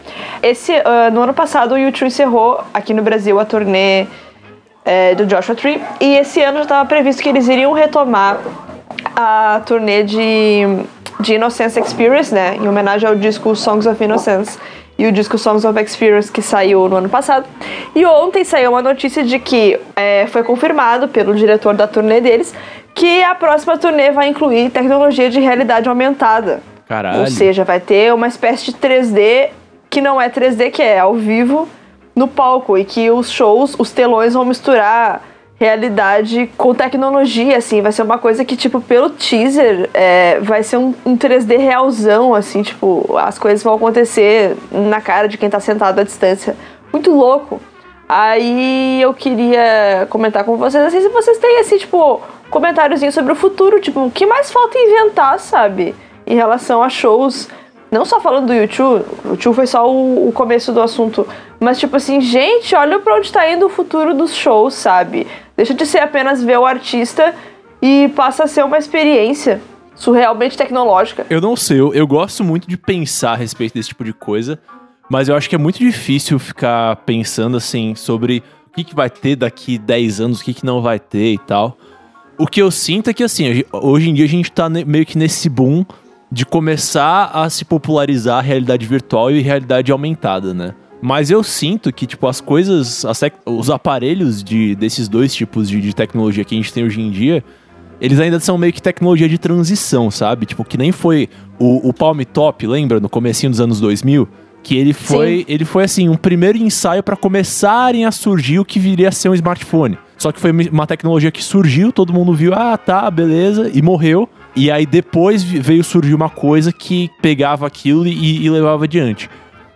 Esse ah, no ano passado o YouTube encerrou aqui no Brasil a turnê é, do Joshua Tree e esse ano já estava previsto que eles iriam retomar a turnê de, de Innocence Experience, né? Em homenagem ao disco Songs of Innocence e o disco Songs of Experience que saiu no ano passado. E ontem saiu uma notícia de que é, foi confirmado pelo diretor da turnê deles que a próxima turnê vai incluir tecnologia de realidade aumentada. Caralho. Ou seja, vai ter uma espécie de 3D que não é 3D, que é ao vivo no palco e que os shows, os telões vão misturar realidade com tecnologia, assim, vai ser uma coisa que, tipo, pelo teaser, é, vai ser um, um 3D realzão, assim, tipo, as coisas vão acontecer na cara de quem tá sentado à distância. Muito louco. Aí eu queria comentar com vocês, assim, se vocês têm, assim, tipo, comentáriozinho sobre o futuro, tipo, o que mais falta inventar, sabe? Em relação a shows não só falando do YouTube, o YouTube foi só o, o começo do assunto, mas tipo assim, gente, olha pra onde tá indo o futuro dos shows, sabe? Deixa de ser apenas ver o artista e passa a ser uma experiência surrealmente tecnológica. Eu não sei, eu, eu gosto muito de pensar a respeito desse tipo de coisa, mas eu acho que é muito difícil ficar pensando assim sobre o que, que vai ter daqui 10 anos, o que, que não vai ter e tal. O que eu sinto é que assim, hoje em dia a gente tá meio que nesse boom de começar a se popularizar a realidade virtual e realidade aumentada, né? Mas eu sinto que, tipo, as coisas, as os aparelhos de, desses dois tipos de, de tecnologia que a gente tem hoje em dia, eles ainda são meio que tecnologia de transição, sabe? Tipo, que nem foi o, o Palm Top, lembra? No comecinho dos anos 2000? Que ele foi, ele foi assim, um primeiro ensaio para começarem a surgir o que viria a ser um smartphone. Só que foi uma tecnologia que surgiu, todo mundo viu, ah, tá, beleza, e morreu. E aí depois veio surgir uma coisa que pegava aquilo e, e levava adiante.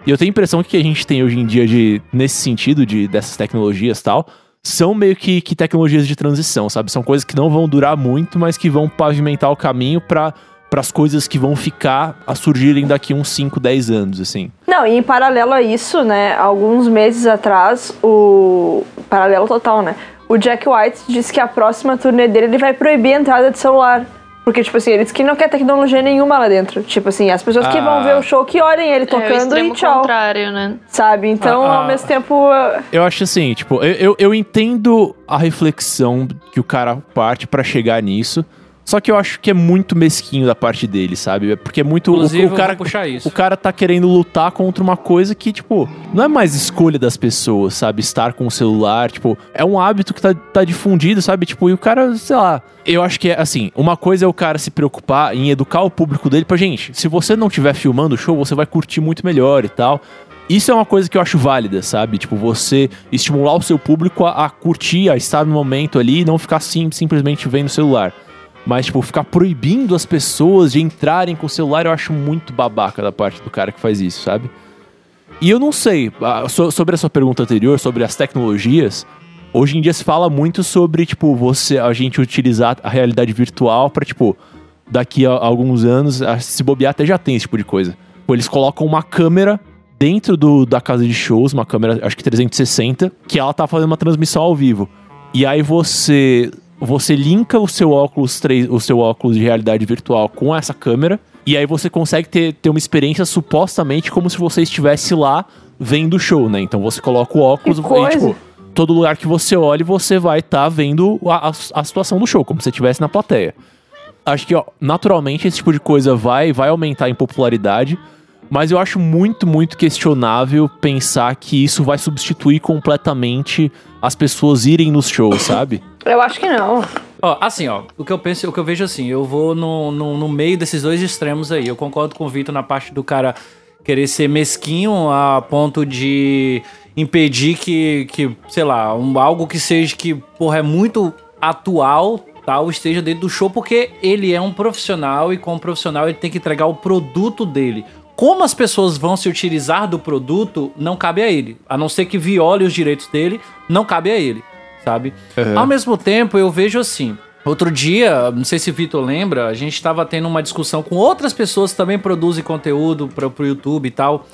E eu tenho a impressão que que a gente tem hoje em dia de nesse sentido de dessas tecnologias tal, são meio que, que tecnologias de transição, sabe? São coisas que não vão durar muito, mas que vão pavimentar o caminho para as coisas que vão ficar a surgirem daqui uns 5, 10 anos, assim. Não, e em paralelo a isso, né, alguns meses atrás, o. Paralelo total, né? O Jack White disse que a próxima turnê dele ele vai proibir a entrada de celular Porque, tipo assim, ele disse que não quer tecnologia nenhuma lá dentro. Tipo assim, as pessoas que Ah. vão ver o show, que olhem ele É tocando extremo e tchau. contrário, né? Sabe? Então, Ah, ah. ao mesmo tempo. uh, Eu acho assim, tipo, eu, eu, eu entendo a reflexão que o cara parte pra chegar nisso. Só que eu acho que é muito mesquinho da parte dele, sabe? Porque é muito. o- Inclusive, o, eu cara, puxar isso. o cara tá querendo lutar contra uma coisa que, tipo, não é mais escolha das pessoas, sabe? Estar com o celular, tipo, é um hábito que tá, tá difundido, sabe? Tipo, e o cara, sei lá. Eu acho que é assim, uma coisa é o cara se preocupar em educar o público dele pra gente. Se você não estiver filmando o show, você vai curtir muito melhor e tal. Isso é uma coisa que eu acho válida, sabe? Tipo, você estimular o seu público a, a curtir, a estar no momento ali e não ficar sim, simplesmente vendo o celular. Mas, tipo, ficar proibindo as pessoas de entrarem com o celular, eu acho muito babaca da parte do cara que faz isso, sabe? E eu não sei, so- sobre a sua pergunta anterior, sobre as tecnologias, hoje em dia se fala muito sobre, tipo, você, a gente utilizar a realidade virtual pra, tipo, daqui a alguns anos, se bobear até já tem esse tipo de coisa. Eles colocam uma câmera dentro do, da casa de shows, uma câmera, acho que 360, que ela tá fazendo uma transmissão ao vivo. E aí você você linka o seu óculos 3, o seu óculos de realidade virtual com essa câmera e aí você consegue ter, ter uma experiência supostamente como se você estivesse lá vendo o show, né? Então você coloca o óculos e tipo, todo lugar que você olhe, você vai estar vendo a, a, a situação do show, como se você estivesse na plateia. Acho que, ó, naturalmente esse tipo de coisa vai, vai aumentar em popularidade, mas eu acho muito, muito questionável pensar que isso vai substituir completamente as pessoas irem nos shows, sabe? Eu acho que não. Ó, assim, ó, o que eu penso, o que eu vejo assim, eu vou no, no, no meio desses dois extremos aí. Eu concordo com o Vitor na parte do cara querer ser mesquinho a ponto de impedir que, que sei lá, um, algo que seja que, porra, é muito atual, tal, esteja dentro do show, porque ele é um profissional e como profissional ele tem que entregar o produto dele. Como as pessoas vão se utilizar do produto, não cabe a ele. A não ser que viole os direitos dele, não cabe a ele, sabe? Uhum. Ao mesmo tempo, eu vejo assim. Outro dia, não sei se o Vitor lembra, a gente estava tendo uma discussão com outras pessoas que também produzem conteúdo para o YouTube e tal,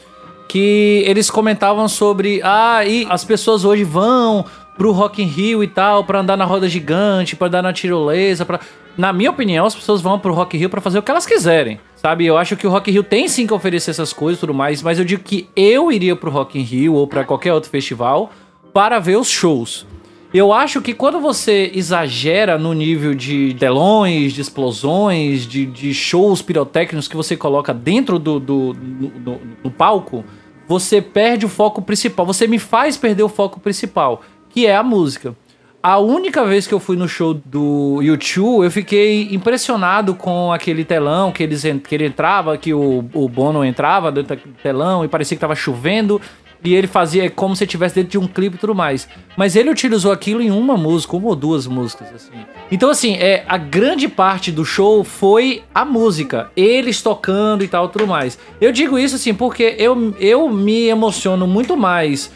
que eles comentavam sobre, ah, e as pessoas hoje vão pro Rock in Rio e tal, para andar na roda gigante, para andar na tirolesa, para Na minha opinião, as pessoas vão pro Rock in Rio para fazer o que elas quiserem, sabe? Eu acho que o Rock in Rio tem sim que oferecer essas coisas e tudo mais, mas eu digo que eu iria pro Rock in Rio ou para qualquer outro festival para ver os shows. Eu acho que quando você exagera no nível de telões, de explosões, de, de shows pirotécnicos que você coloca dentro do, do, do, do- do palco, você perde o foco principal. Você me faz perder o foco principal, que é a música. A única vez que eu fui no show do YouTube, eu fiquei impressionado com aquele telão que, eles, que ele entrava, que o, o Bono entrava dentro daquele telão e parecia que tava chovendo. E ele fazia como se estivesse dentro de um clipe e tudo mais. Mas ele utilizou aquilo em uma música, uma ou duas músicas, assim. Então, assim, é, a grande parte do show foi a música. Eles tocando e tal, tudo mais. Eu digo isso, assim, porque eu, eu me emociono muito mais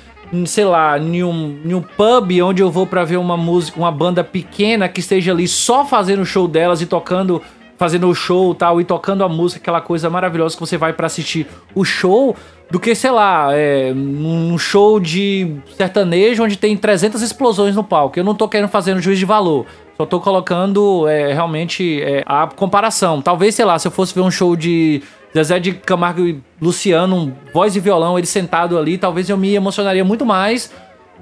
sei lá, em um, em um pub onde eu vou pra ver uma música, uma banda pequena que esteja ali só fazendo o show delas e tocando, fazendo o show tal, e tocando a música, aquela coisa maravilhosa que você vai pra assistir o show, do que, sei lá, é, um show de sertanejo onde tem 300 explosões no palco. Eu não tô querendo fazer um juiz de valor. Só tô colocando é, realmente é, a comparação. Talvez, sei lá, se eu fosse ver um show de Zezé de Camargo e Luciano, voz e violão, ele sentado ali, talvez eu me emocionaria muito mais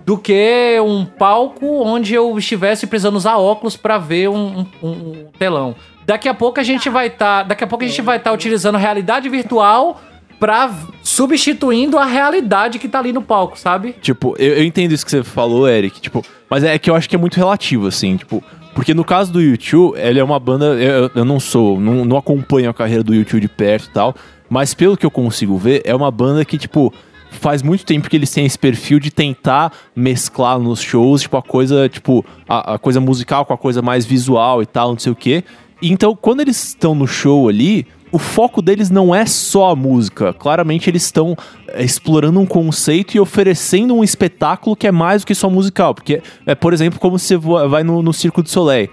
do que um palco onde eu estivesse precisando usar óculos pra ver um, um- um telão. Daqui a pouco a gente vai estar, daqui a pouco a gente vai estar utilizando realidade virtual pra substituindo a realidade que tá ali no palco, sabe? Tipo, eu, eu entendo isso que você falou, Eric, tipo, mas é que eu acho que é muito relativo, assim, tipo, porque no caso do YouTube, ele é uma banda, eu, eu não sou, não, não acompanho a carreira do YouTube de perto e tal, mas pelo que eu consigo ver, é uma banda que, tipo, faz muito tempo que eles têm esse perfil de tentar mesclar nos shows, tipo, a coisa, tipo, a, a coisa musical com a coisa mais visual e tal, não sei o quê. Então, quando eles estão no show ali, o foco deles não é só a música. Claramente eles estão é, explorando um conceito e oferecendo um espetáculo que é mais do que só musical. Porque é, por exemplo, como você vo- vai no, no Circo do Soleil.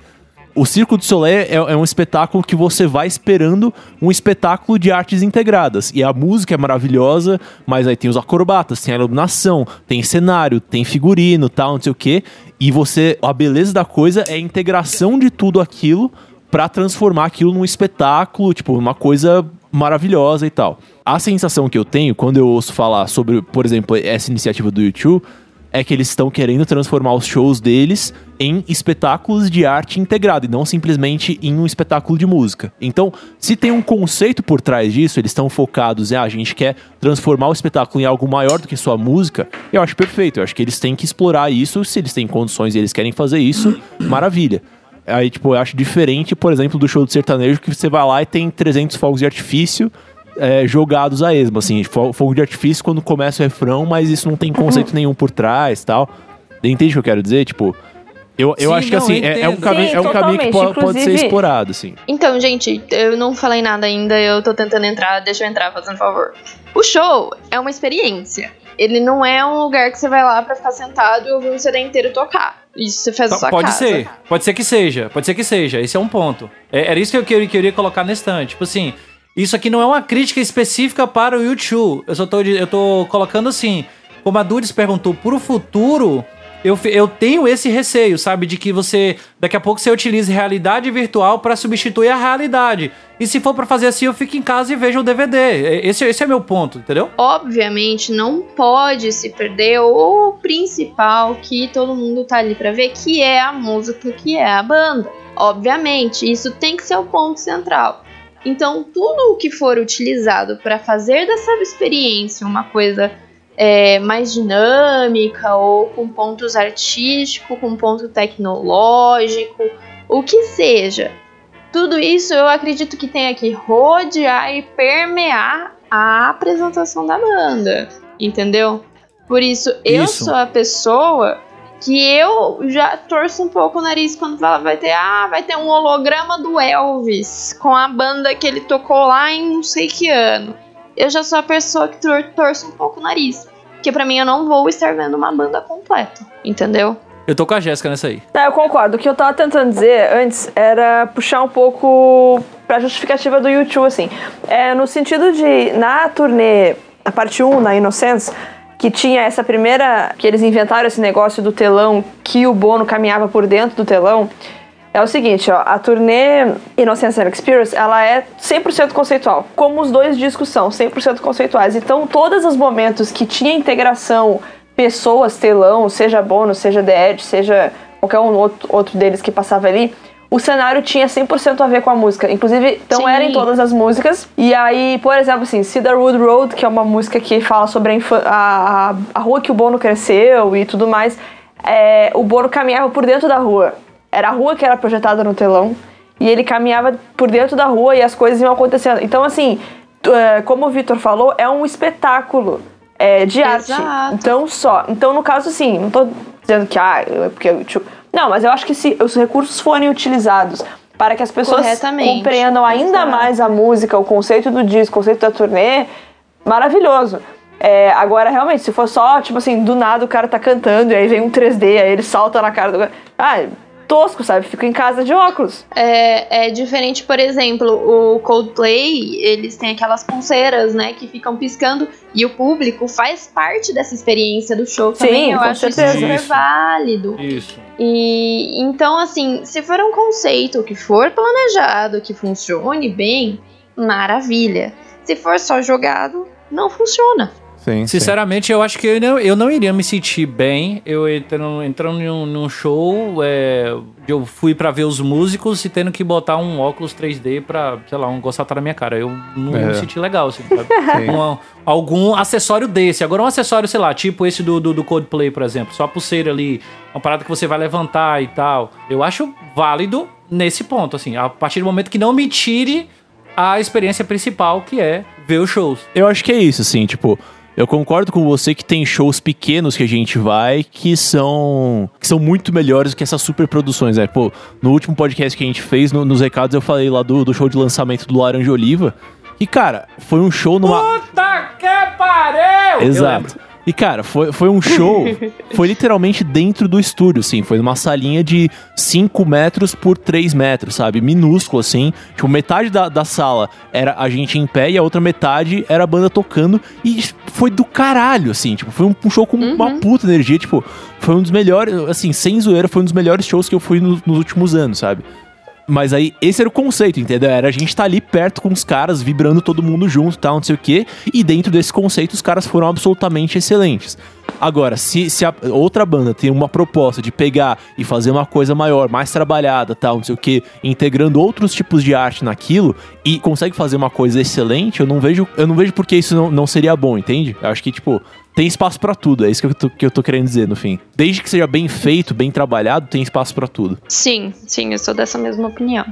O Circo do Soleil é, é um espetáculo que você vai esperando um espetáculo de artes integradas. E a música é maravilhosa, mas aí tem os acrobatas, tem a iluminação, tem cenário, tem figurino, tal, não sei o quê. E você, a beleza da coisa é a integração de tudo aquilo pra transformar aquilo num espetáculo, tipo, uma coisa maravilhosa e tal. A sensação que eu tenho quando eu ouço falar sobre, por exemplo, essa iniciativa do YouTube é que eles estão querendo transformar os shows deles em espetáculos de arte integrado e não simplesmente em um espetáculo de música. Então, se tem um conceito por trás disso, eles estão focados em ah, a gente quer transformar o espetáculo em algo maior do que só música, eu acho perfeito. Eu acho que eles têm que explorar isso, se eles têm condições e eles querem fazer isso, maravilha. Aí, tipo, eu acho diferente, por exemplo, do show de sertanejo que você vai lá e tem 300 fogos de artifício é, jogados a esmo, assim, fogo de artifício quando começa o refrão, mas isso não tem conceito nenhum por trás tal. Entende o que eu quero dizer? Tipo, eu, eu Sim, acho que não, assim, é, é um caminho, Sim, é um caminho que totalmente. po- pode ser explorado, assim. Então, gente, eu não falei nada ainda, eu tô tentando entrar, deixa eu entrar, fazendo favor. O show é uma experiência. Ele não é um lugar que você vai lá pra ficar sentado e ouvir um CD inteiro tocar. Isso você faz na sua pode casa. ser, pode ser que seja, pode ser que seja. Esse é um ponto. É- era isso que eu queria, queria colocar nesse instante. Tipo assim, isso aqui não é uma crítica específica para o YouTube. Eu só tô, eu tô colocando assim, como a Dudes perguntou, pro futuro, eu, eu tenho esse receio, sabe? De que você, daqui a pouco, você utilize realidade virtual para substituir a realidade. E se for para fazer assim, eu fico em casa e vejo o DVD. Esse, esse é meu ponto, entendeu? Obviamente, não pode se perder o principal que todo mundo tá ali pra ver, que é a música, que é a banda. Obviamente, isso tem que ser o ponto central. Então, tudo o que for utilizado para fazer dessa experiência uma coisa é, mais dinâmica ou com pontos artísticos, com ponto tecnológico, o que seja. Tudo isso eu acredito que tenha que rodear e permear a apresentação da banda, entendeu? Por isso, eu Isso. sou a pessoa que eu já torço um pouco o nariz quando fala, vai ter, ah, vai ter um holograma do Elvis com a banda que ele tocou lá em não sei que ano. Eu já sou a pessoa que tor torce um pouco o nariz. Porque pra mim eu não vou estar vendo uma banda completa, entendeu? Eu tô com a Jéssica nessa aí. Tá, eu concordo. O que eu tava tentando dizer antes era puxar um pouco pra justificativa do YouTube, assim. É, no sentido de, na turnê, a parte 1, na Innocence, que tinha essa primeira. que eles inventaram esse negócio do telão que o Bono caminhava por dentro do telão. É o seguinte, ó, a turnê Innocence and Experience, ela é 100% conceitual, como os dois discos são, 100% conceituais. Então, todos os momentos que tinha integração, pessoas, telão, seja Bono, seja The Edge, seja qualquer um outro, outro deles que passava ali, o cenário tinha 100% a ver com a música. Inclusive, não Sim. era em todas as músicas. E aí, por exemplo, assim, Cedarwood Road, que é uma música que fala sobre a, a, a rua que o Bono cresceu e tudo mais, é, o Bono caminhava por dentro da rua. Era a rua que era projetada no telão. E ele caminhava por dentro da rua e as coisas iam acontecendo. Então, assim, é, como o Vitor falou, é um espetáculo é, de arte. Exato. Então, só. Então, no caso, assim, não tô dizendo que, ah, é porque eu. tipo, Não, mas eu acho que se os recursos forem utilizados para que as pessoas compreendam ainda Exato. mais a música, o conceito do disco, o conceito da turnê, maravilhoso. É, agora, realmente, se for só, tipo assim, do nada o cara tá cantando e aí vem um 3D, aí ele salta na cara do cara. Ah, tosco, sabe? Fico em casa de óculos. É, é diferente, por exemplo, o Coldplay, eles têm aquelas pulseiras, né, que ficam piscando e o público faz parte dessa experiência do show Sim, também. Eu com acho certeza. isso super Isso. válido. Isso. E então, assim, se for um conceito que for planejado, que funcione bem, maravilha. Se for só jogado, não funciona. Sim, Sinceramente, eu acho que eu não, eu não iria me sentir bem eu entrando, entrando num, num show. é, eu fui pra ver os músicos e tendo que botar um óculos 3D pra, sei lá, um gostar na minha cara. Eu não É. me senti legal, assim, sabe? Um- algum acessório desse. Agora, um acessório, sei lá, tipo esse do, do, do Coldplay, por exemplo. Só a pulseira ali, uma parada que você vai levantar e tal. Eu acho válido nesse ponto, assim. A partir do momento que não me tire a experiência principal, que é ver os shows. Eu acho que é isso, assim, tipo. Eu concordo com você que tem shows pequenos que a gente vai que são que são muito melhores do que essas super produções, né? Pô, no último podcast que a gente fez, no- nos recados, eu falei lá do, do show de lançamento do Laranja Oliva. E, cara, foi um show numa. Puta que pariu! Exato. E, cara, foi, foi um show. foi literalmente dentro do estúdio, assim. Foi numa salinha de 5 metros por 3 metros, sabe? Minúsculo, assim. Tipo, metade da, da sala era a gente em pé e a outra metade era a banda tocando. E foi do caralho, assim. Tipo, foi um, um show com uma puta energia. Tipo, foi um dos melhores. Assim, sem zoeira, foi um dos melhores shows que eu fui no- nos últimos anos, sabe? Mas aí, esse era o conceito, entendeu? Era a gente tá ali perto com os caras, vibrando todo mundo junto, tal, não sei o quê. E dentro desse conceito, os caras foram absolutamente excelentes. Agora, se, se a outra banda tem uma proposta de pegar e fazer uma coisa maior, mais trabalhada, tal, não sei o que, integrando outros tipos de arte naquilo e consegue fazer uma coisa excelente, eu não vejo, eu não vejo porque isso não, não seria bom, entende? Eu acho que, tipo, tem espaço pra tudo, é isso que eu, tô, que eu tô querendo dizer no fim. Desde que seja bem feito, bem trabalhado, tem espaço pra tudo. Sim, sim, eu sou dessa mesma opinião.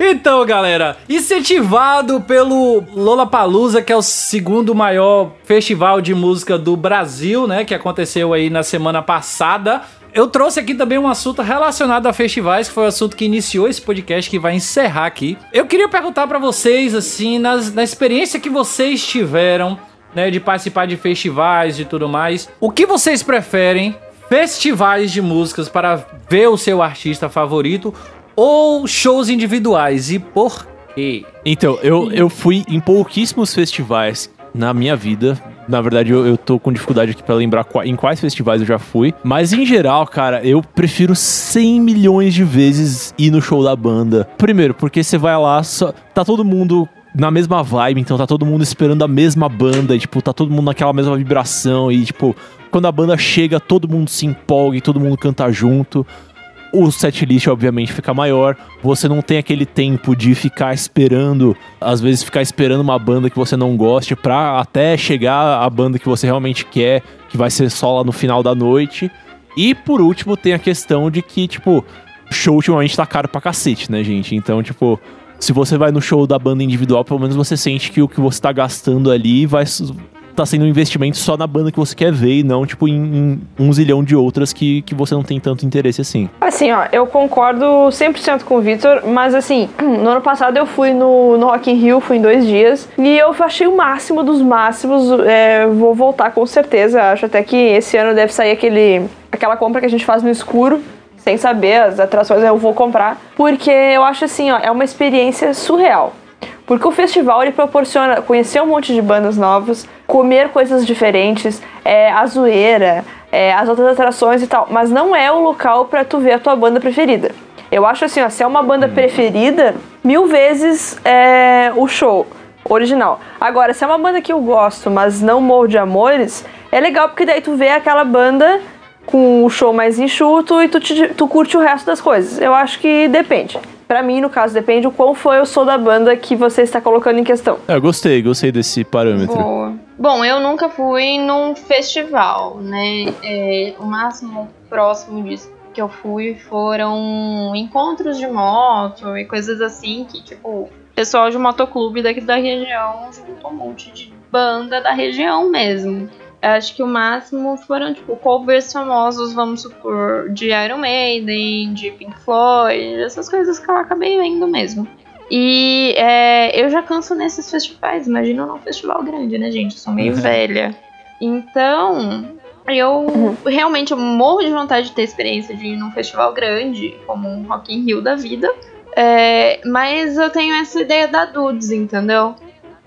Então, galera, incentivado pelo Lollapalooza, que é o segundo maior festival de música do Brasil, né, que aconteceu aí na semana passada. Eu trouxe aqui também um assunto relacionado a festivais, que foi o assunto que iniciou esse podcast, que vai encerrar aqui. Eu queria perguntar para vocês, assim, nas, na experiência que vocês tiveram, né, de participar de festivais e tudo mais, o que vocês preferem? Festivais de músicas para ver o seu artista favorito ou shows individuais e por quê? Então, eu, eu fui em pouquíssimos festivais na minha vida. Na verdade, eu, eu tô com dificuldade aqui pra lembrar em quais festivais eu já fui. Mas em geral, cara, eu prefiro 100 milhões de vezes ir no show da banda. Primeiro, porque você vai lá, só, tá todo mundo na mesma vibe, então tá todo mundo esperando a mesma banda, e, tipo, tá todo mundo naquela mesma vibração e tipo, quando a banda chega, todo mundo se empolga e todo mundo canta junto o setlist obviamente fica maior, você não tem aquele tempo de ficar esperando, às vezes ficar esperando uma banda que você não goste pra até chegar a banda que você realmente quer, que vai ser só lá no final da noite. E por último tem a questão de que, tipo, show ultimamente tá caro pra cacete, né, gente? Então, tipo, se você vai no show da banda individual, pelo menos você sente que o que você tá gastando ali vai tá sendo um investimento só na banda que você quer ver e não, tipo, em, em um zilhão de outras que, que você não tem tanto interesse assim. Assim, ó, eu concordo 100% com o Victor, mas assim, no ano passado eu fui no, no Rock in Rio, fui em dois dias, e eu achei o máximo dos máximos, é, vou voltar com certeza, acho até que esse ano deve sair aquele, aquela compra que a gente faz no escuro, sem saber as atrações, eu vou comprar, porque eu acho assim, ó, é uma experiência surreal. Porque o festival ele proporciona conhecer um monte de bandas novas, comer coisas diferentes, é, a zoeira, é, as outras atrações e tal. Mas não é o local pra tu ver a tua banda preferida. Eu acho assim, ó, se é uma banda preferida, mil vezes é, o show original. Agora, se é uma banda que eu gosto, mas não morro de amores, é legal porque daí tu vê aquela banda com o show mais enxuto e tu, te- tu curte o resto das coisas. Eu acho que depende. Pra mim, no caso, depende o qual foi o som da banda que você está colocando em questão. Eu gostei, gostei desse parâmetro. Boa. Bom, eu nunca fui num festival, né? É, o máximo próximo disso que eu fui foram encontros de moto e coisas assim que, tipo, o pessoal de motoclube daqui da região juntou um monte de banda da região mesmo. Acho que o máximo foram, tipo, covers famosos, vamos supor, de Iron Maiden, de Pink Floyd, essas coisas que eu acabei vendo mesmo. E é, eu já canso nesses festivais, imagina num festival grande, né, gente? Eu sou meio velha. Então, eu realmente eu morro de vontade de ter experiência de ir num festival grande, como um Rock in Rio da vida. É, mas eu tenho essa ideia da Dudes, entendeu?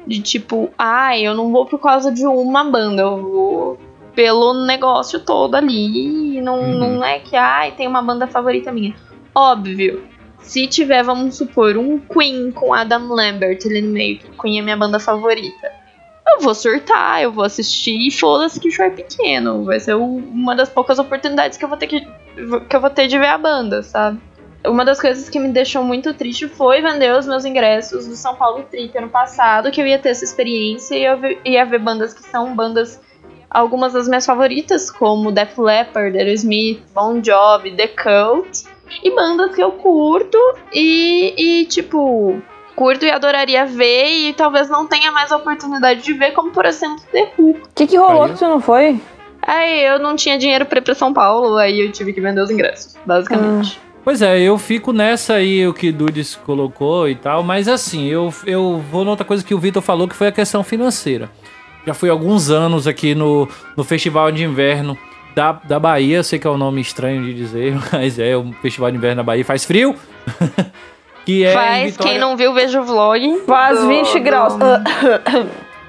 De tipo, ai, eu não vou por causa de uma banda, eu vou pelo negócio todo ali. Não, não é que, ai, tem uma banda favorita minha. Óbvio, se tiver, vamos supor, um Queen com Adam Lambert ali no meio, que Queen é minha banda favorita. Eu vou surtar, eu vou assistir e foda-se que o show é pequeno. Vai ser uma das poucas oportunidades que eu vou ter que, que eu vou ter de ver a banda, sabe? Uma das coisas que me deixou muito triste foi vender os meus ingressos do São Paulo Trip ano passado, que eu ia ter essa experiência e eu ia ver bandas que são bandas, algumas das minhas favoritas, como Def Leppard, Aerosmith, Bon Jovi, The Cult, e bandas que eu curto e, e tipo, curto e adoraria ver e talvez não tenha mais a oportunidade de ver, como por exemplo The Who. O que, que rolou que tu não foi? Aí eu não tinha dinheiro pra ir pra São Paulo, aí eu tive que vender os ingressos, basicamente. Pois é, eu fico nessa aí, o que Dudes colocou e tal, mas assim, eu, eu vou noutra coisa que o Vitor falou, que foi a questão financeira. Já fui alguns anos aqui no, no Festival de Inverno da, da Bahia, sei que é um nome estranho de dizer, mas é o Festival de Inverno da Bahia, faz frio. que é Faz, Vitória- quem não viu, veja o vlog. Faz do- 20 do- graus.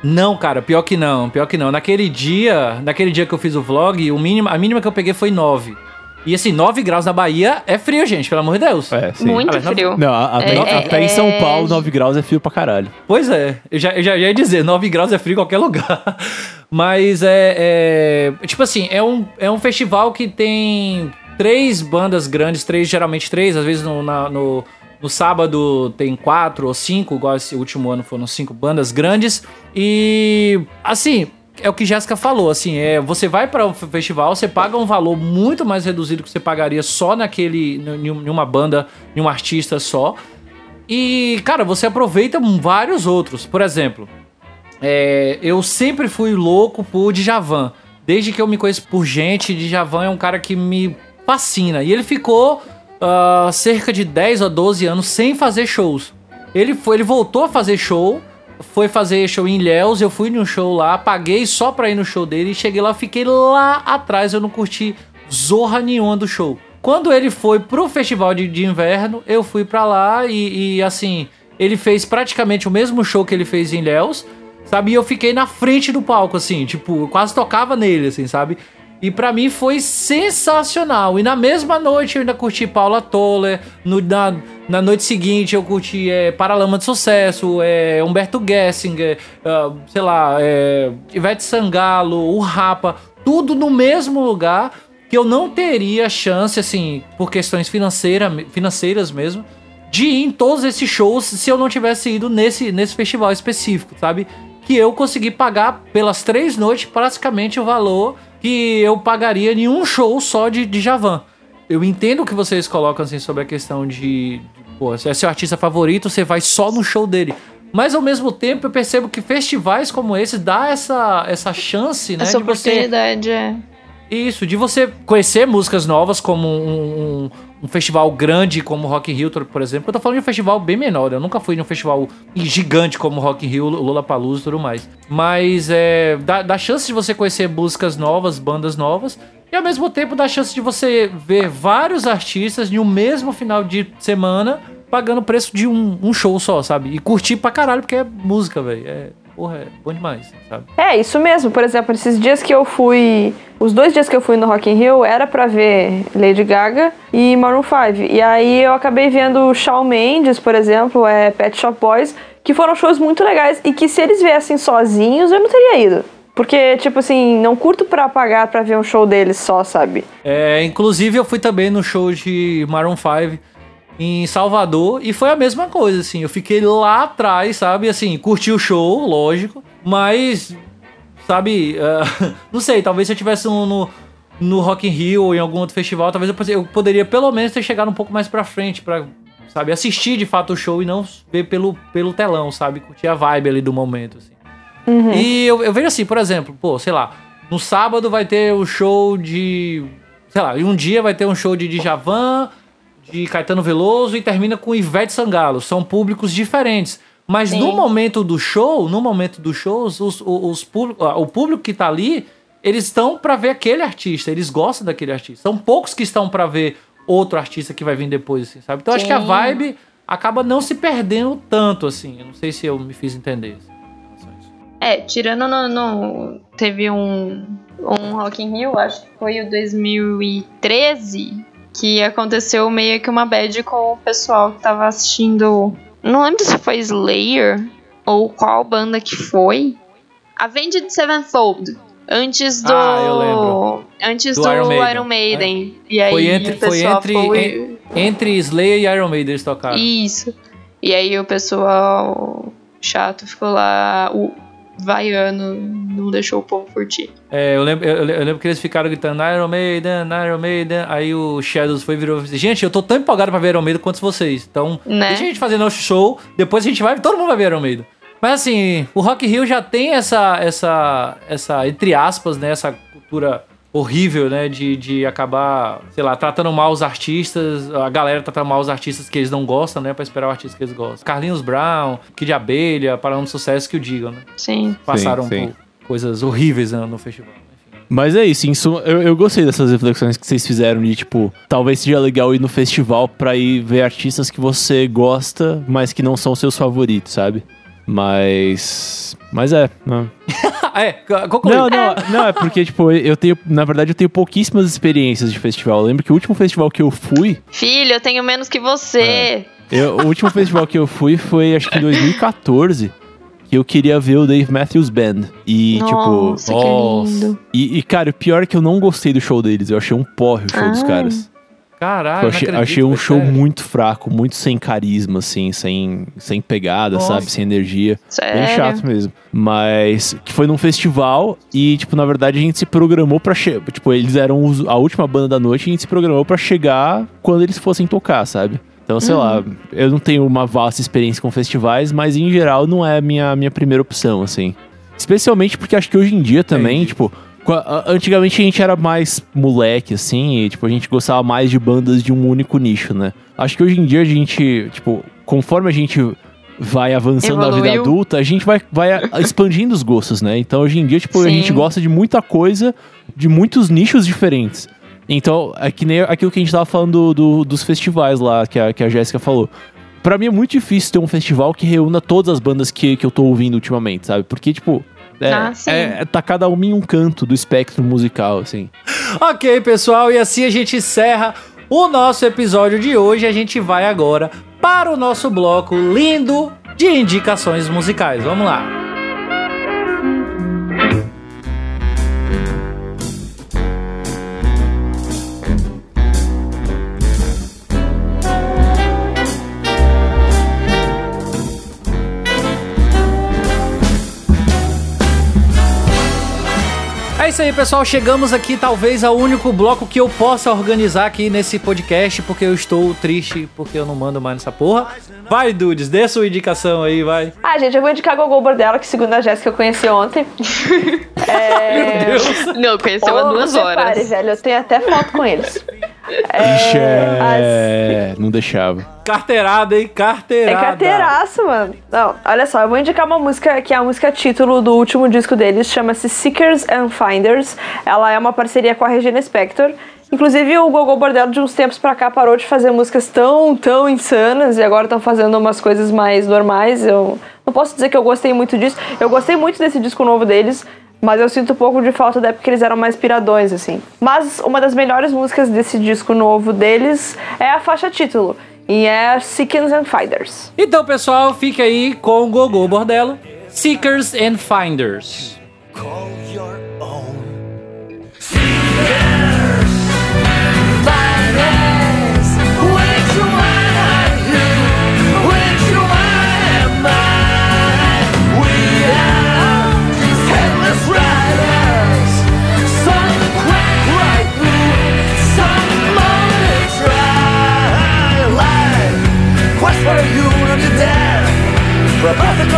Não, cara, pior que não, pior que não. Naquele dia, naquele dia que eu fiz o vlog, o mínimo, a mínima que eu peguei foi 9. E assim, 9 graus na Bahia é frio, gente, pelo amor de Deus. É, sim. Muito não- frio. Não, a- até, É, até é, em São é, Paulo, é. 9 graus é frio pra caralho. Pois é, eu já, eu já ia dizer, 9 graus é frio em qualquer lugar. Mas é, é- Tipo assim, é um, é um festival que tem três bandas grandes, três, geralmente três, às vezes no, na- no, no sábado tem quatro ou cinco, igual esse último ano foram cinco bandas grandes. E assim. É o que Jéssica falou, assim, é, você vai para o festival, você paga um valor muito mais reduzido que você pagaria só naquele, em uma banda, em um artista só. E, cara, você aproveita vários outros. Por exemplo, é, eu sempre fui louco por Djavan. Desde que eu me conheço por gente, Djavan é um cara que me fascina. E ele ficou ah, cerca de 10 ou 12 anos sem fazer shows. Ele, foi, ele voltou a fazer show, foi fazer show em Ilhéus, eu fui num show lá, paguei só pra ir no show dele, e cheguei lá, fiquei lá atrás, eu não curti zorra nenhuma do show. Quando ele foi pro festival de, de inverno, eu fui pra lá e, e, assim, ele fez praticamente o mesmo show que ele fez em Ilhéus, sabe? E eu fiquei na frente do palco, assim, tipo, eu quase tocava nele, assim, sabe? E pra mim foi sensacional. E na mesma noite eu ainda curti Paula Toller. No, na, na noite seguinte eu curti é, Paralama de Sucesso, é, Humberto Gessinger, ah, sei lá, é, Ivete Sangalo, o Rapa. Tudo no mesmo lugar que eu não teria chance, assim, por questões financeira, financeiras mesmo, de ir em todos esses shows se eu não tivesse ido nesse, nesse festival específico, sabe? Que eu consegui pagar pelas três noites praticamente o valor que eu pagaria em um show só de, de Javan. Eu entendo o que vocês colocam assim sobre a questão de pô, se é seu artista favorito, você vai só no show dele. Mas ao mesmo tempo eu percebo que festivais como esse dá essa, essa chance, né? Essa de você oportunidade é. isso, de você conhecer músicas novas como um, um- um festival grande como Rock in Rio, por exemplo. Eu tô falando de um festival bem menor, eu nunca fui num festival gigante como Rock in Rio, Lollapalooza e tudo mais. Mas é, dá, dá chance de você conhecer músicas novas, bandas novas, e ao mesmo tempo dá chance de você ver vários artistas em um mesmo final de semana pagando o preço de um, um show só, sabe? E curtir pra caralho, porque é música, velho. É, porra, é bom demais, sabe? É, isso mesmo. Por exemplo, esses dias que eu fui. Os dois dias que eu fui no Rock in Rio era pra ver Lady Gaga e Maroon 5. E aí eu acabei vendo Shawn Mendes, por exemplo, é Pet Shop Boys, que foram shows muito legais e que se eles viessem sozinhos eu não teria ido. Porque, tipo assim, não curto pra pagar pra ver um show deles só, sabe? É, inclusive eu fui também no show de Maroon 5 em Salvador e foi a mesma coisa, assim. Eu fiquei lá atrás, sabe? Assim, curti o show, lógico, mas, sabe, ah, não sei, talvez se eu tivesse um no, no Rock in Rio ou em algum outro festival, talvez eu, eu poderia pelo menos ter chegado um pouco mais pra frente pra, sabe, assistir de fato o show e não ver pelo, pelo telão, sabe? Curtir a vibe ali do momento, assim. E eu, eu vejo assim, por exemplo, pô, sei lá, no sábado vai ter o show de. Sei lá, e um dia vai ter um show de Djavan, de Caetano Veloso e termina com Ivete Sangalo. São públicos diferentes. Mas no Sim. momento do show, no momento dos shows, os, os, público, ah, o público que tá ali, eles estão pra ver aquele artista, eles gostam daquele artista. São poucos que estão pra ver outro artista que vai vir depois, assim, sabe? Então acho que a Sim. vibe acaba não se perdendo tanto, assim. Eu não sei se eu me fiz entender. É, tirando no, no- Teve um, um Rock in Rio, acho que foi o 2013, que aconteceu meio que uma bad com o pessoal que tava assistindo. Não lembro se foi Slayer ou qual banda que foi. Avenged Sevenfold. Antes do. Ah, eu lembro. Antes Do do, Iron Maiden, Iron Maiden. E aí Foi entre- o pessoal foi entre- foi- Entre Slayer e Iron Maiden eles tocaram. Isso. E aí o pessoal chato ficou lá, o vaiano, não deixou o povo curtir. É, eu, lembro, eu, eu lembro que eles ficaram gritando Iron Maiden, Iron Maiden. Aí o Shadows foi e virou disse, Gente, eu tô tão empolgado pra ver Iron Maiden quanto vocês. Então, Né? deixa a gente fazer nosso show, depois a gente vai, todo mundo vai ver Iron Maiden. Mas assim, o Rock Rio já tem essa, essa, essa entre aspas, né, essa cultura horrível, né, de, de acabar, sei lá, tratando mal os artistas, a galera tratando mal os artistas que eles não gostam, né, pra esperar o artista que eles gostam. Carlinhos Brown, Kid Abelha, Parando de Sucesso que o digam, né. Sim. Passaram sim. por coisas horríveis né, no festival. Mas é isso, em suma, eu, eu gostei dessas reflexões que vocês fizeram de, tipo, talvez seja legal ir no festival pra ir ver artistas que você gosta, mas que não são seus favoritos, sabe? Mas. Mas é. né? é, c- conclui. Não, não, não, é porque, tipo, eu tenho, na verdade, eu tenho pouquíssimas experiências de festival. Eu lembro que o último festival que eu fui, Filho, eu tenho menos que você. eu- o último festival que eu fui foi, acho que em 2014, que eu queria ver o Dave Matthews Band. E, Nossa, tipo, que nossa. lindo. e, e, cara, o pior é que eu não gostei do show deles. Eu achei um porre o show dos Ah. caras. Caralho, Eu achei, não acredito, achei um show sério. muito fraco, muito sem carisma, assim, sem, sem pegada, Nossa. sabe? Sem energia. Sério. Bem chato mesmo. Mas que foi num festival e, tipo, na verdade a gente se programou pra chegar. Tipo, eles eram os- a última banda da noite e a gente se programou pra chegar quando eles fossem tocar, sabe? Então, sei lá, eu não tenho uma vasta experiência com festivais, mas em geral não é a minha, minha primeira opção, assim. Especialmente porque acho que hoje em dia também, Entendi. tipo. A- Antigamente a gente era mais moleque, assim, e tipo, a gente gostava mais de bandas de um único nicho, né? Acho que hoje em dia a gente, tipo, conforme a gente vai avançando na vida Evoluiu. adulta, a gente vai, vai a- expandindo os gostos, né? Então hoje em dia, tipo, a Sim. gente gosta de muita coisa, de muitos nichos diferentes. Então, é que nem aquilo que a gente tava falando do- do- dos festivais lá, que a, que a Jéssica falou. Pra mim é muito difícil ter um festival que reúna todas as bandas que, que eu tô ouvindo ultimamente, sabe? Porque, tipo, é, Ah, sim. é- tá cada uma em um canto do espectro musical, assim. Ok, pessoal, e assim a gente encerra o nosso episódio de hoje. A gente vai agora para o nosso bloco lindo de indicações musicais. Vamos lá. Isso aí, pessoal. Chegamos aqui, talvez, ao único bloco que eu possa organizar aqui nesse podcast, porque eu estou triste, porque eu não mando mais nessa porra. Vai, Dudes, dê sua indicação aí, vai. Ah, gente, eu vou indicar Gogol Bordella, que segundo a Jéssica eu conheci ontem. É... Não, conheceu há duas horas. Pare, velho, eu tenho até foto com eles. Ixi, é... Não deixava. Carteirada, hein? É Carteirada. carteiraço, mano. Não, olha só, eu vou indicar uma música que é a música título do último disco deles, chama-se Seekers and Finders. Ela é uma parceria com a Regina Spector. Inclusive, o Gogol Bordello, de uns tempos pra cá, parou de fazer músicas tão, tão insanas e agora estão fazendo umas coisas mais normais. Eu não posso dizer que eu gostei muito disso. Eu gostei muito desse disco novo deles, mas eu sinto um pouco de falta da época que eles eram mais piradões, assim. Mas uma das melhores músicas desse disco novo deles é a faixa título. E é Seekers and Finders. Então, pessoal, fique aí com o Gogô Bordello, Seekers and Finders. call your own. For a perfect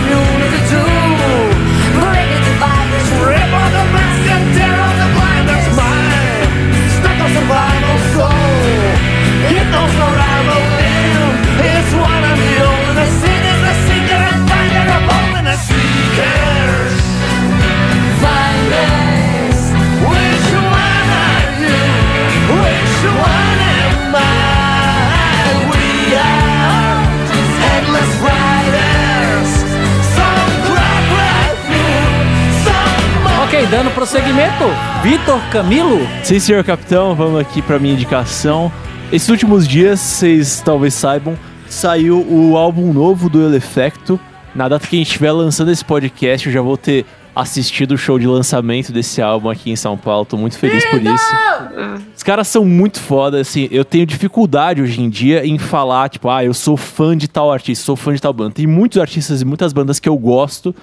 dando prosseguimento, Vitor Camilo. Sim, senhor capitão, vamos aqui pra minha indicação. Esses últimos dias, vocês talvez saibam, saiu o álbum novo do Elefecto. Na data que a gente estiver lançando esse podcast, eu já vou ter assistido o show de lançamento desse álbum aqui em São Paulo. Tô muito feliz por isso. Os caras são muito foda, assim, eu tenho dificuldade hoje em dia em falar, tipo, ah, eu sou fã de tal artista, sou fã de tal banda. Tem muitos artistas e muitas bandas que eu gosto,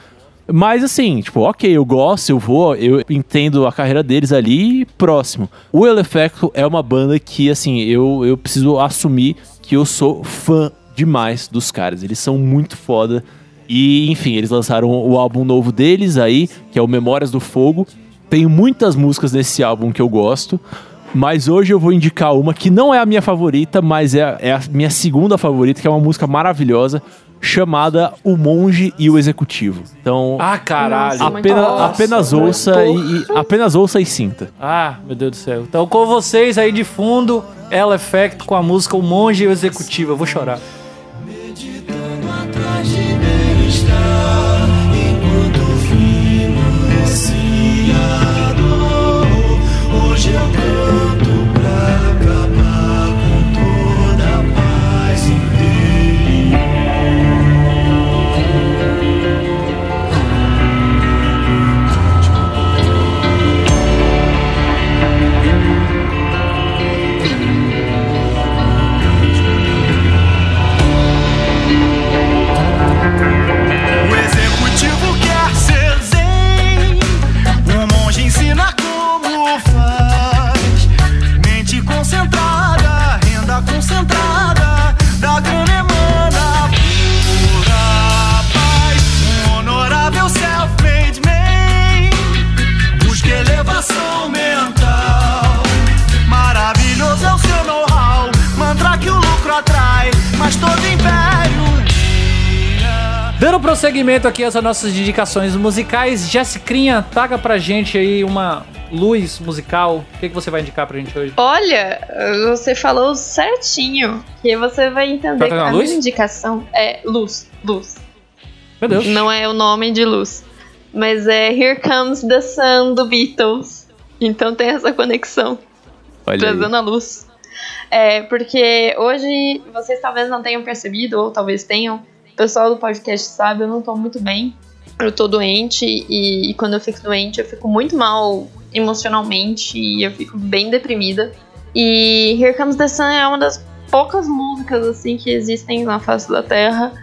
mas assim, tipo, ok, eu gosto, eu vou, eu entendo a carreira deles ali próximo. O Elefecto é uma banda que, assim, eu, eu preciso assumir que eu sou fã demais dos caras. Eles são muito foda. E, enfim, eles lançaram o álbum novo deles aí, que é o Memórias do Fogo. Tem muitas músicas nesse álbum que eu gosto. Mas hoje eu vou indicar uma que não é a minha favorita, mas é, é a minha segunda favorita, que é uma música maravilhosa, chamada O Monge e o Executivo. Então, Ah, caralho. Apenas, Nossa, apenas ouça e, e- apenas ouça e sinta. Ah, meu Deus do céu. Então, com vocês aí de fundo, Ela Effect com a música O Monge e o Executivo. Eu vou chorar. Meditando atrás de bem-estar Enquanto vimos prosseguimento aqui às nossas indicações musicais, Jessicrinha, taga pra gente aí uma luz musical. O que, que você vai indicar pra gente hoje? Olha, você falou certinho. Que você vai entender que a luz? minha indicação é luz. Luz. Meu Deus. Não é o nome de luz. Mas é Here Comes the Sun do Beatles. Então tem essa conexão. Olha aí. trazendo a luz. É, porque hoje vocês talvez não tenham percebido, ou talvez tenham. Pessoal do podcast sabe, eu não tô muito bem. Eu tô doente e, e quando eu fico doente eu fico muito mal emocionalmente e eu fico bem deprimida. E Here Comes the Sun é uma das poucas músicas assim que existem na face da Terra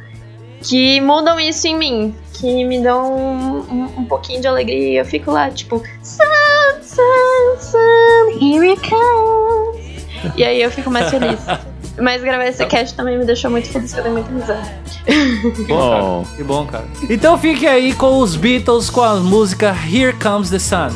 que mudam isso em mim, que me dão um, um, um pouquinho de alegria eu fico lá, tipo, Sun, Sun, Sun, here it comes. E aí eu fico mais feliz. Mas gravar esse cast também me deixou muito feliz, que eu dei muita risada. Bom, Que bom, cara. Então fique aí com os Beatles com a música Here Comes the Sun.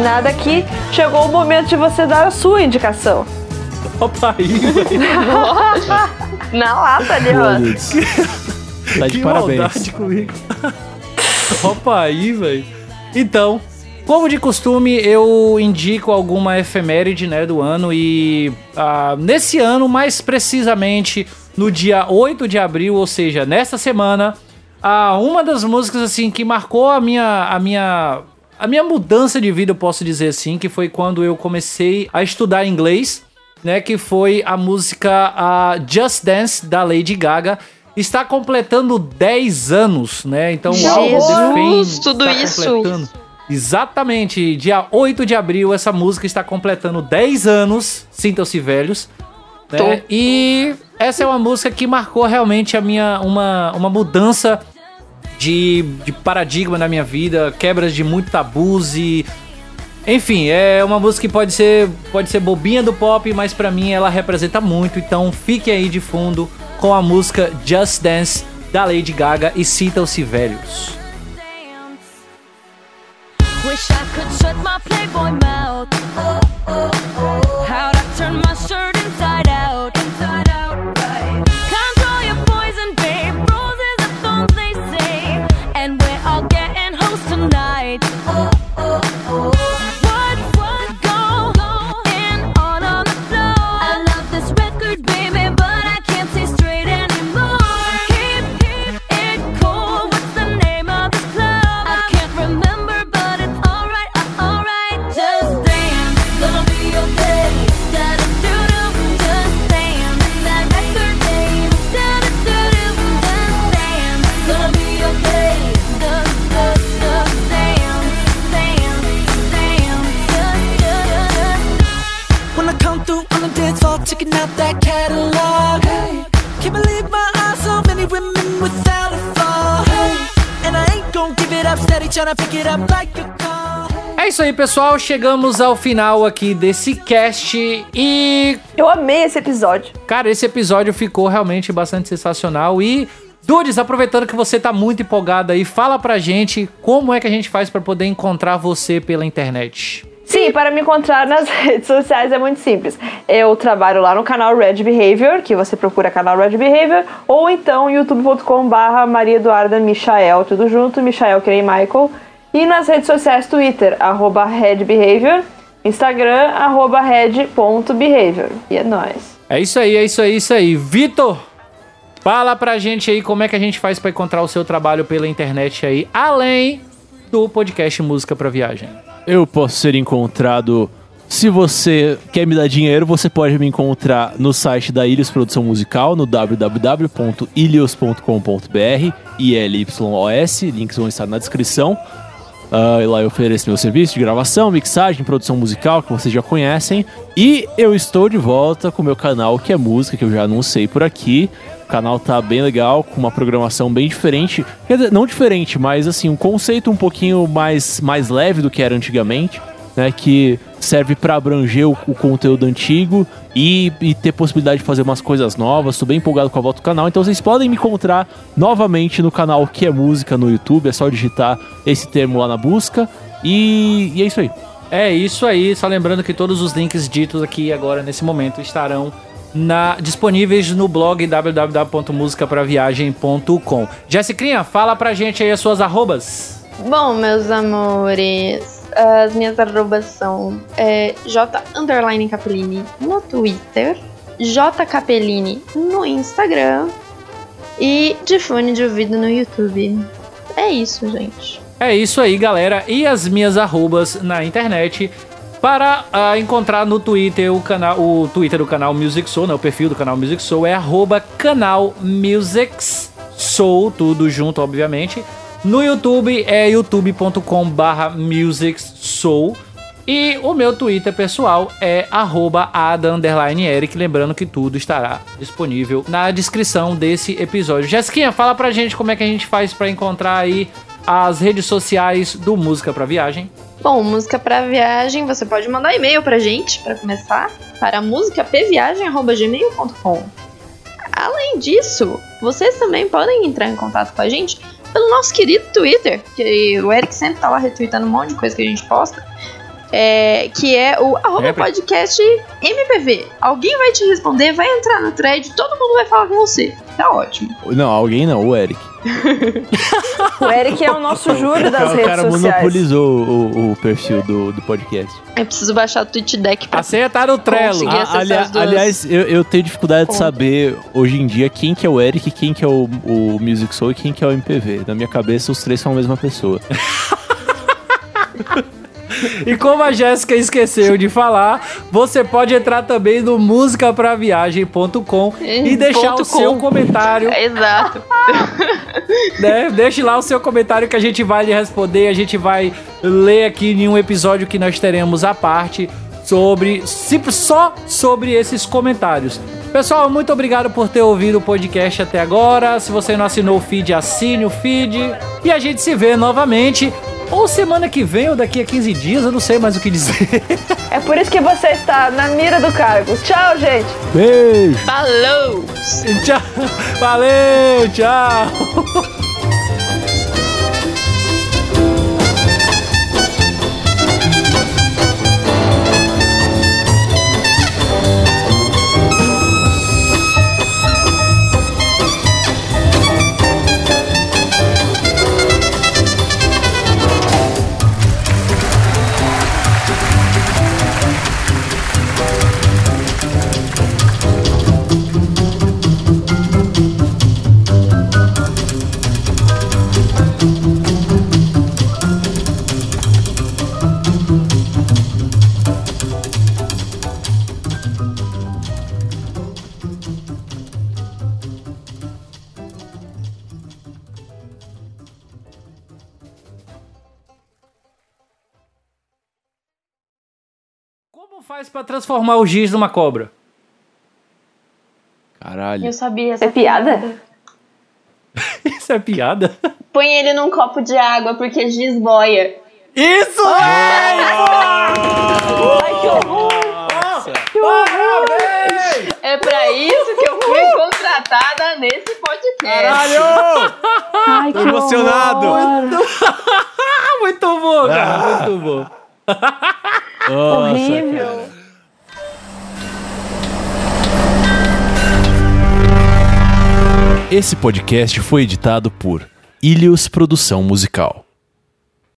Nada aqui, chegou o momento de você dar a sua indicação. Opa aí, velho. Na lata ali, ó. Tá de que parabéns. comigo. Opa aí, velho. Então, como de costume, eu indico alguma efeméride, né, do ano e ah, nesse ano, mais precisamente no dia 8 de abril, ou seja, nesta semana, ah, uma das músicas assim que marcou a minha a minha a minha mudança de vida, eu posso dizer assim, que foi quando eu comecei a estudar inglês, né, que foi a música Just Dance da Lady Gaga. Está completando 10 anos, né? Então, o álbum tudo isso. Exatamente, dia 8 de abril, essa música está completando 10 anos, sintam-se velhos. Né? E essa é uma música que marcou realmente a minha uma, uma mudança de, de paradigma na minha vida, quebras de muito tabus e enfim, é uma música que pode ser pode ser bobinha do pop, mas pra mim ela representa muito, então fique aí de fundo com a música Just Dance da Lady Gaga e sintam-se velhos. Wish I could isso aí, pessoal. Chegamos ao final aqui desse cast e Eu amei esse episódio. Cara, esse episódio ficou realmente bastante sensacional e Dudes, aproveitando que você tá muito empolgado aí, fala pra gente como é que a gente faz pra poder encontrar você pela internet. Sim, para me encontrar nas redes sociais é muito simples. Eu trabalho lá no canal Red Behavior, que você procura canal Red Behavior, ou então youtube.com/barra Maria Eduarda Michael, tudo junto, Michael que nem Michael. E nas redes sociais, Twitter, arroba Red Behavior, Instagram, arroba red.behavior. E é nóis. É isso aí, é isso aí, é isso aí. Vitor, fala pra gente aí como é que a gente faz pra encontrar o seu trabalho pela internet aí, além do podcast Música pra Viagem. Eu posso ser encontrado. Se você quer me dar dinheiro, você pode me encontrar no site da Ilhos Produção Musical, no www.ilhos.com.br, I-L-Y-O-S, links vão estar na descrição. Ah, e lá eu ofereço meu serviço de gravação, mixagem, produção musical, que vocês já conhecem. E eu estou de volta com o meu canal, que é música, que eu já anunciei por aqui. O canal tá bem legal, com uma programação bem diferente. Quer dizer, não diferente, mas assim, um conceito um pouquinho mais, mais leve do que era antigamente, né? Que serve para abranger o, o conteúdo antigo e, e ter possibilidade de fazer umas coisas novas. Tô bem empolgado com a volta do canal, então vocês podem me encontrar novamente no canal Que é Música no YouTube. É só digitar esse termo lá na busca. E, e é isso aí. É isso aí, só lembrando que todos os links ditos aqui agora nesse momento estarão na- disponíveis no blog www.musicapraviagem.com. Jessicrinha, fala pra gente aí as suas arrobas. Bom, meus amores, as minhas arrobas são é, J underline Capellini no Twitter, J Capellini no Instagram e de fone de ouvido no YouTube. É isso, gente. É isso aí, galera. E as minhas arrobas na internet. Para ah, encontrar no Twitter o canal, o Twitter do canal Music Soul, né, o perfil do canal Music Soul é arroba canal Musics Soul, tudo junto, obviamente. No YouTube é youtube.com barra Music Soul. E o meu Twitter pessoal é arroba ada underline Eric, lembrando que tudo estará disponível na descrição desse episódio. Jessiquinha, fala pra gente como é que a gente faz pra encontrar aí as redes sociais do Música pra Viagem. Bom, música pra viagem, você pode mandar e-mail pra gente, pra começar, para musicapviagem.gmail.com. Além disso, vocês também podem entrar em contato com a gente pelo nosso querido Twitter, que o Eric sempre tá lá retweetando um monte de coisa que a gente posta, é, que é o arroba Sempre. podcast MPV. Alguém vai te responder, vai entrar no thread, todo mundo vai falar com você. Tá ótimo. Não, alguém não, o Eric. O Eric é o nosso júri das o redes cara sociais. monopolizou o, o perfil do, do podcast. Eu preciso baixar o tweet deck pra A senha tá no Trello. Consegui. A- acessar ali- as duas aliás, eu, eu tenho dificuldade de saber hoje em dia quem que é o Eric, quem que é o, o Music Soul e quem que é o MPV. Na minha cabeça, os três são a mesma pessoa. E como a Jéssica esqueceu de falar, você pode entrar também no musicapraviagem.com e deixar o seu com. comentário, Exato. né? Deixe lá o seu comentário que a gente vai lhe responder, a gente vai ler aqui em um episódio que nós teremos à parte sobre só sobre esses comentários. Pessoal, muito obrigado por ter ouvido o podcast até agora. Se você não assinou o feed, assine o feed e a gente se vê novamente ou semana que vem ou daqui a 15 dias, eu não sei mais o que dizer. É por isso que você está na mira do cargo. Tchau, gente. Beijo! Falou! tchau. Valeu, tchau. Pra transformar o giz numa cobra? Caralho. Eu sabia É piada? Isso é piada? Põe ele num copo de água porque giz boia. Isso Ai, que horror! Que horror! É pra isso que eu fui contratada nesse podcast. Caralho! Ai, que Tô emocionado. Ah, muito bom, cara, muito bom. Nossa, Horrível. Esse podcast foi editado por Ilhos Produção Musical.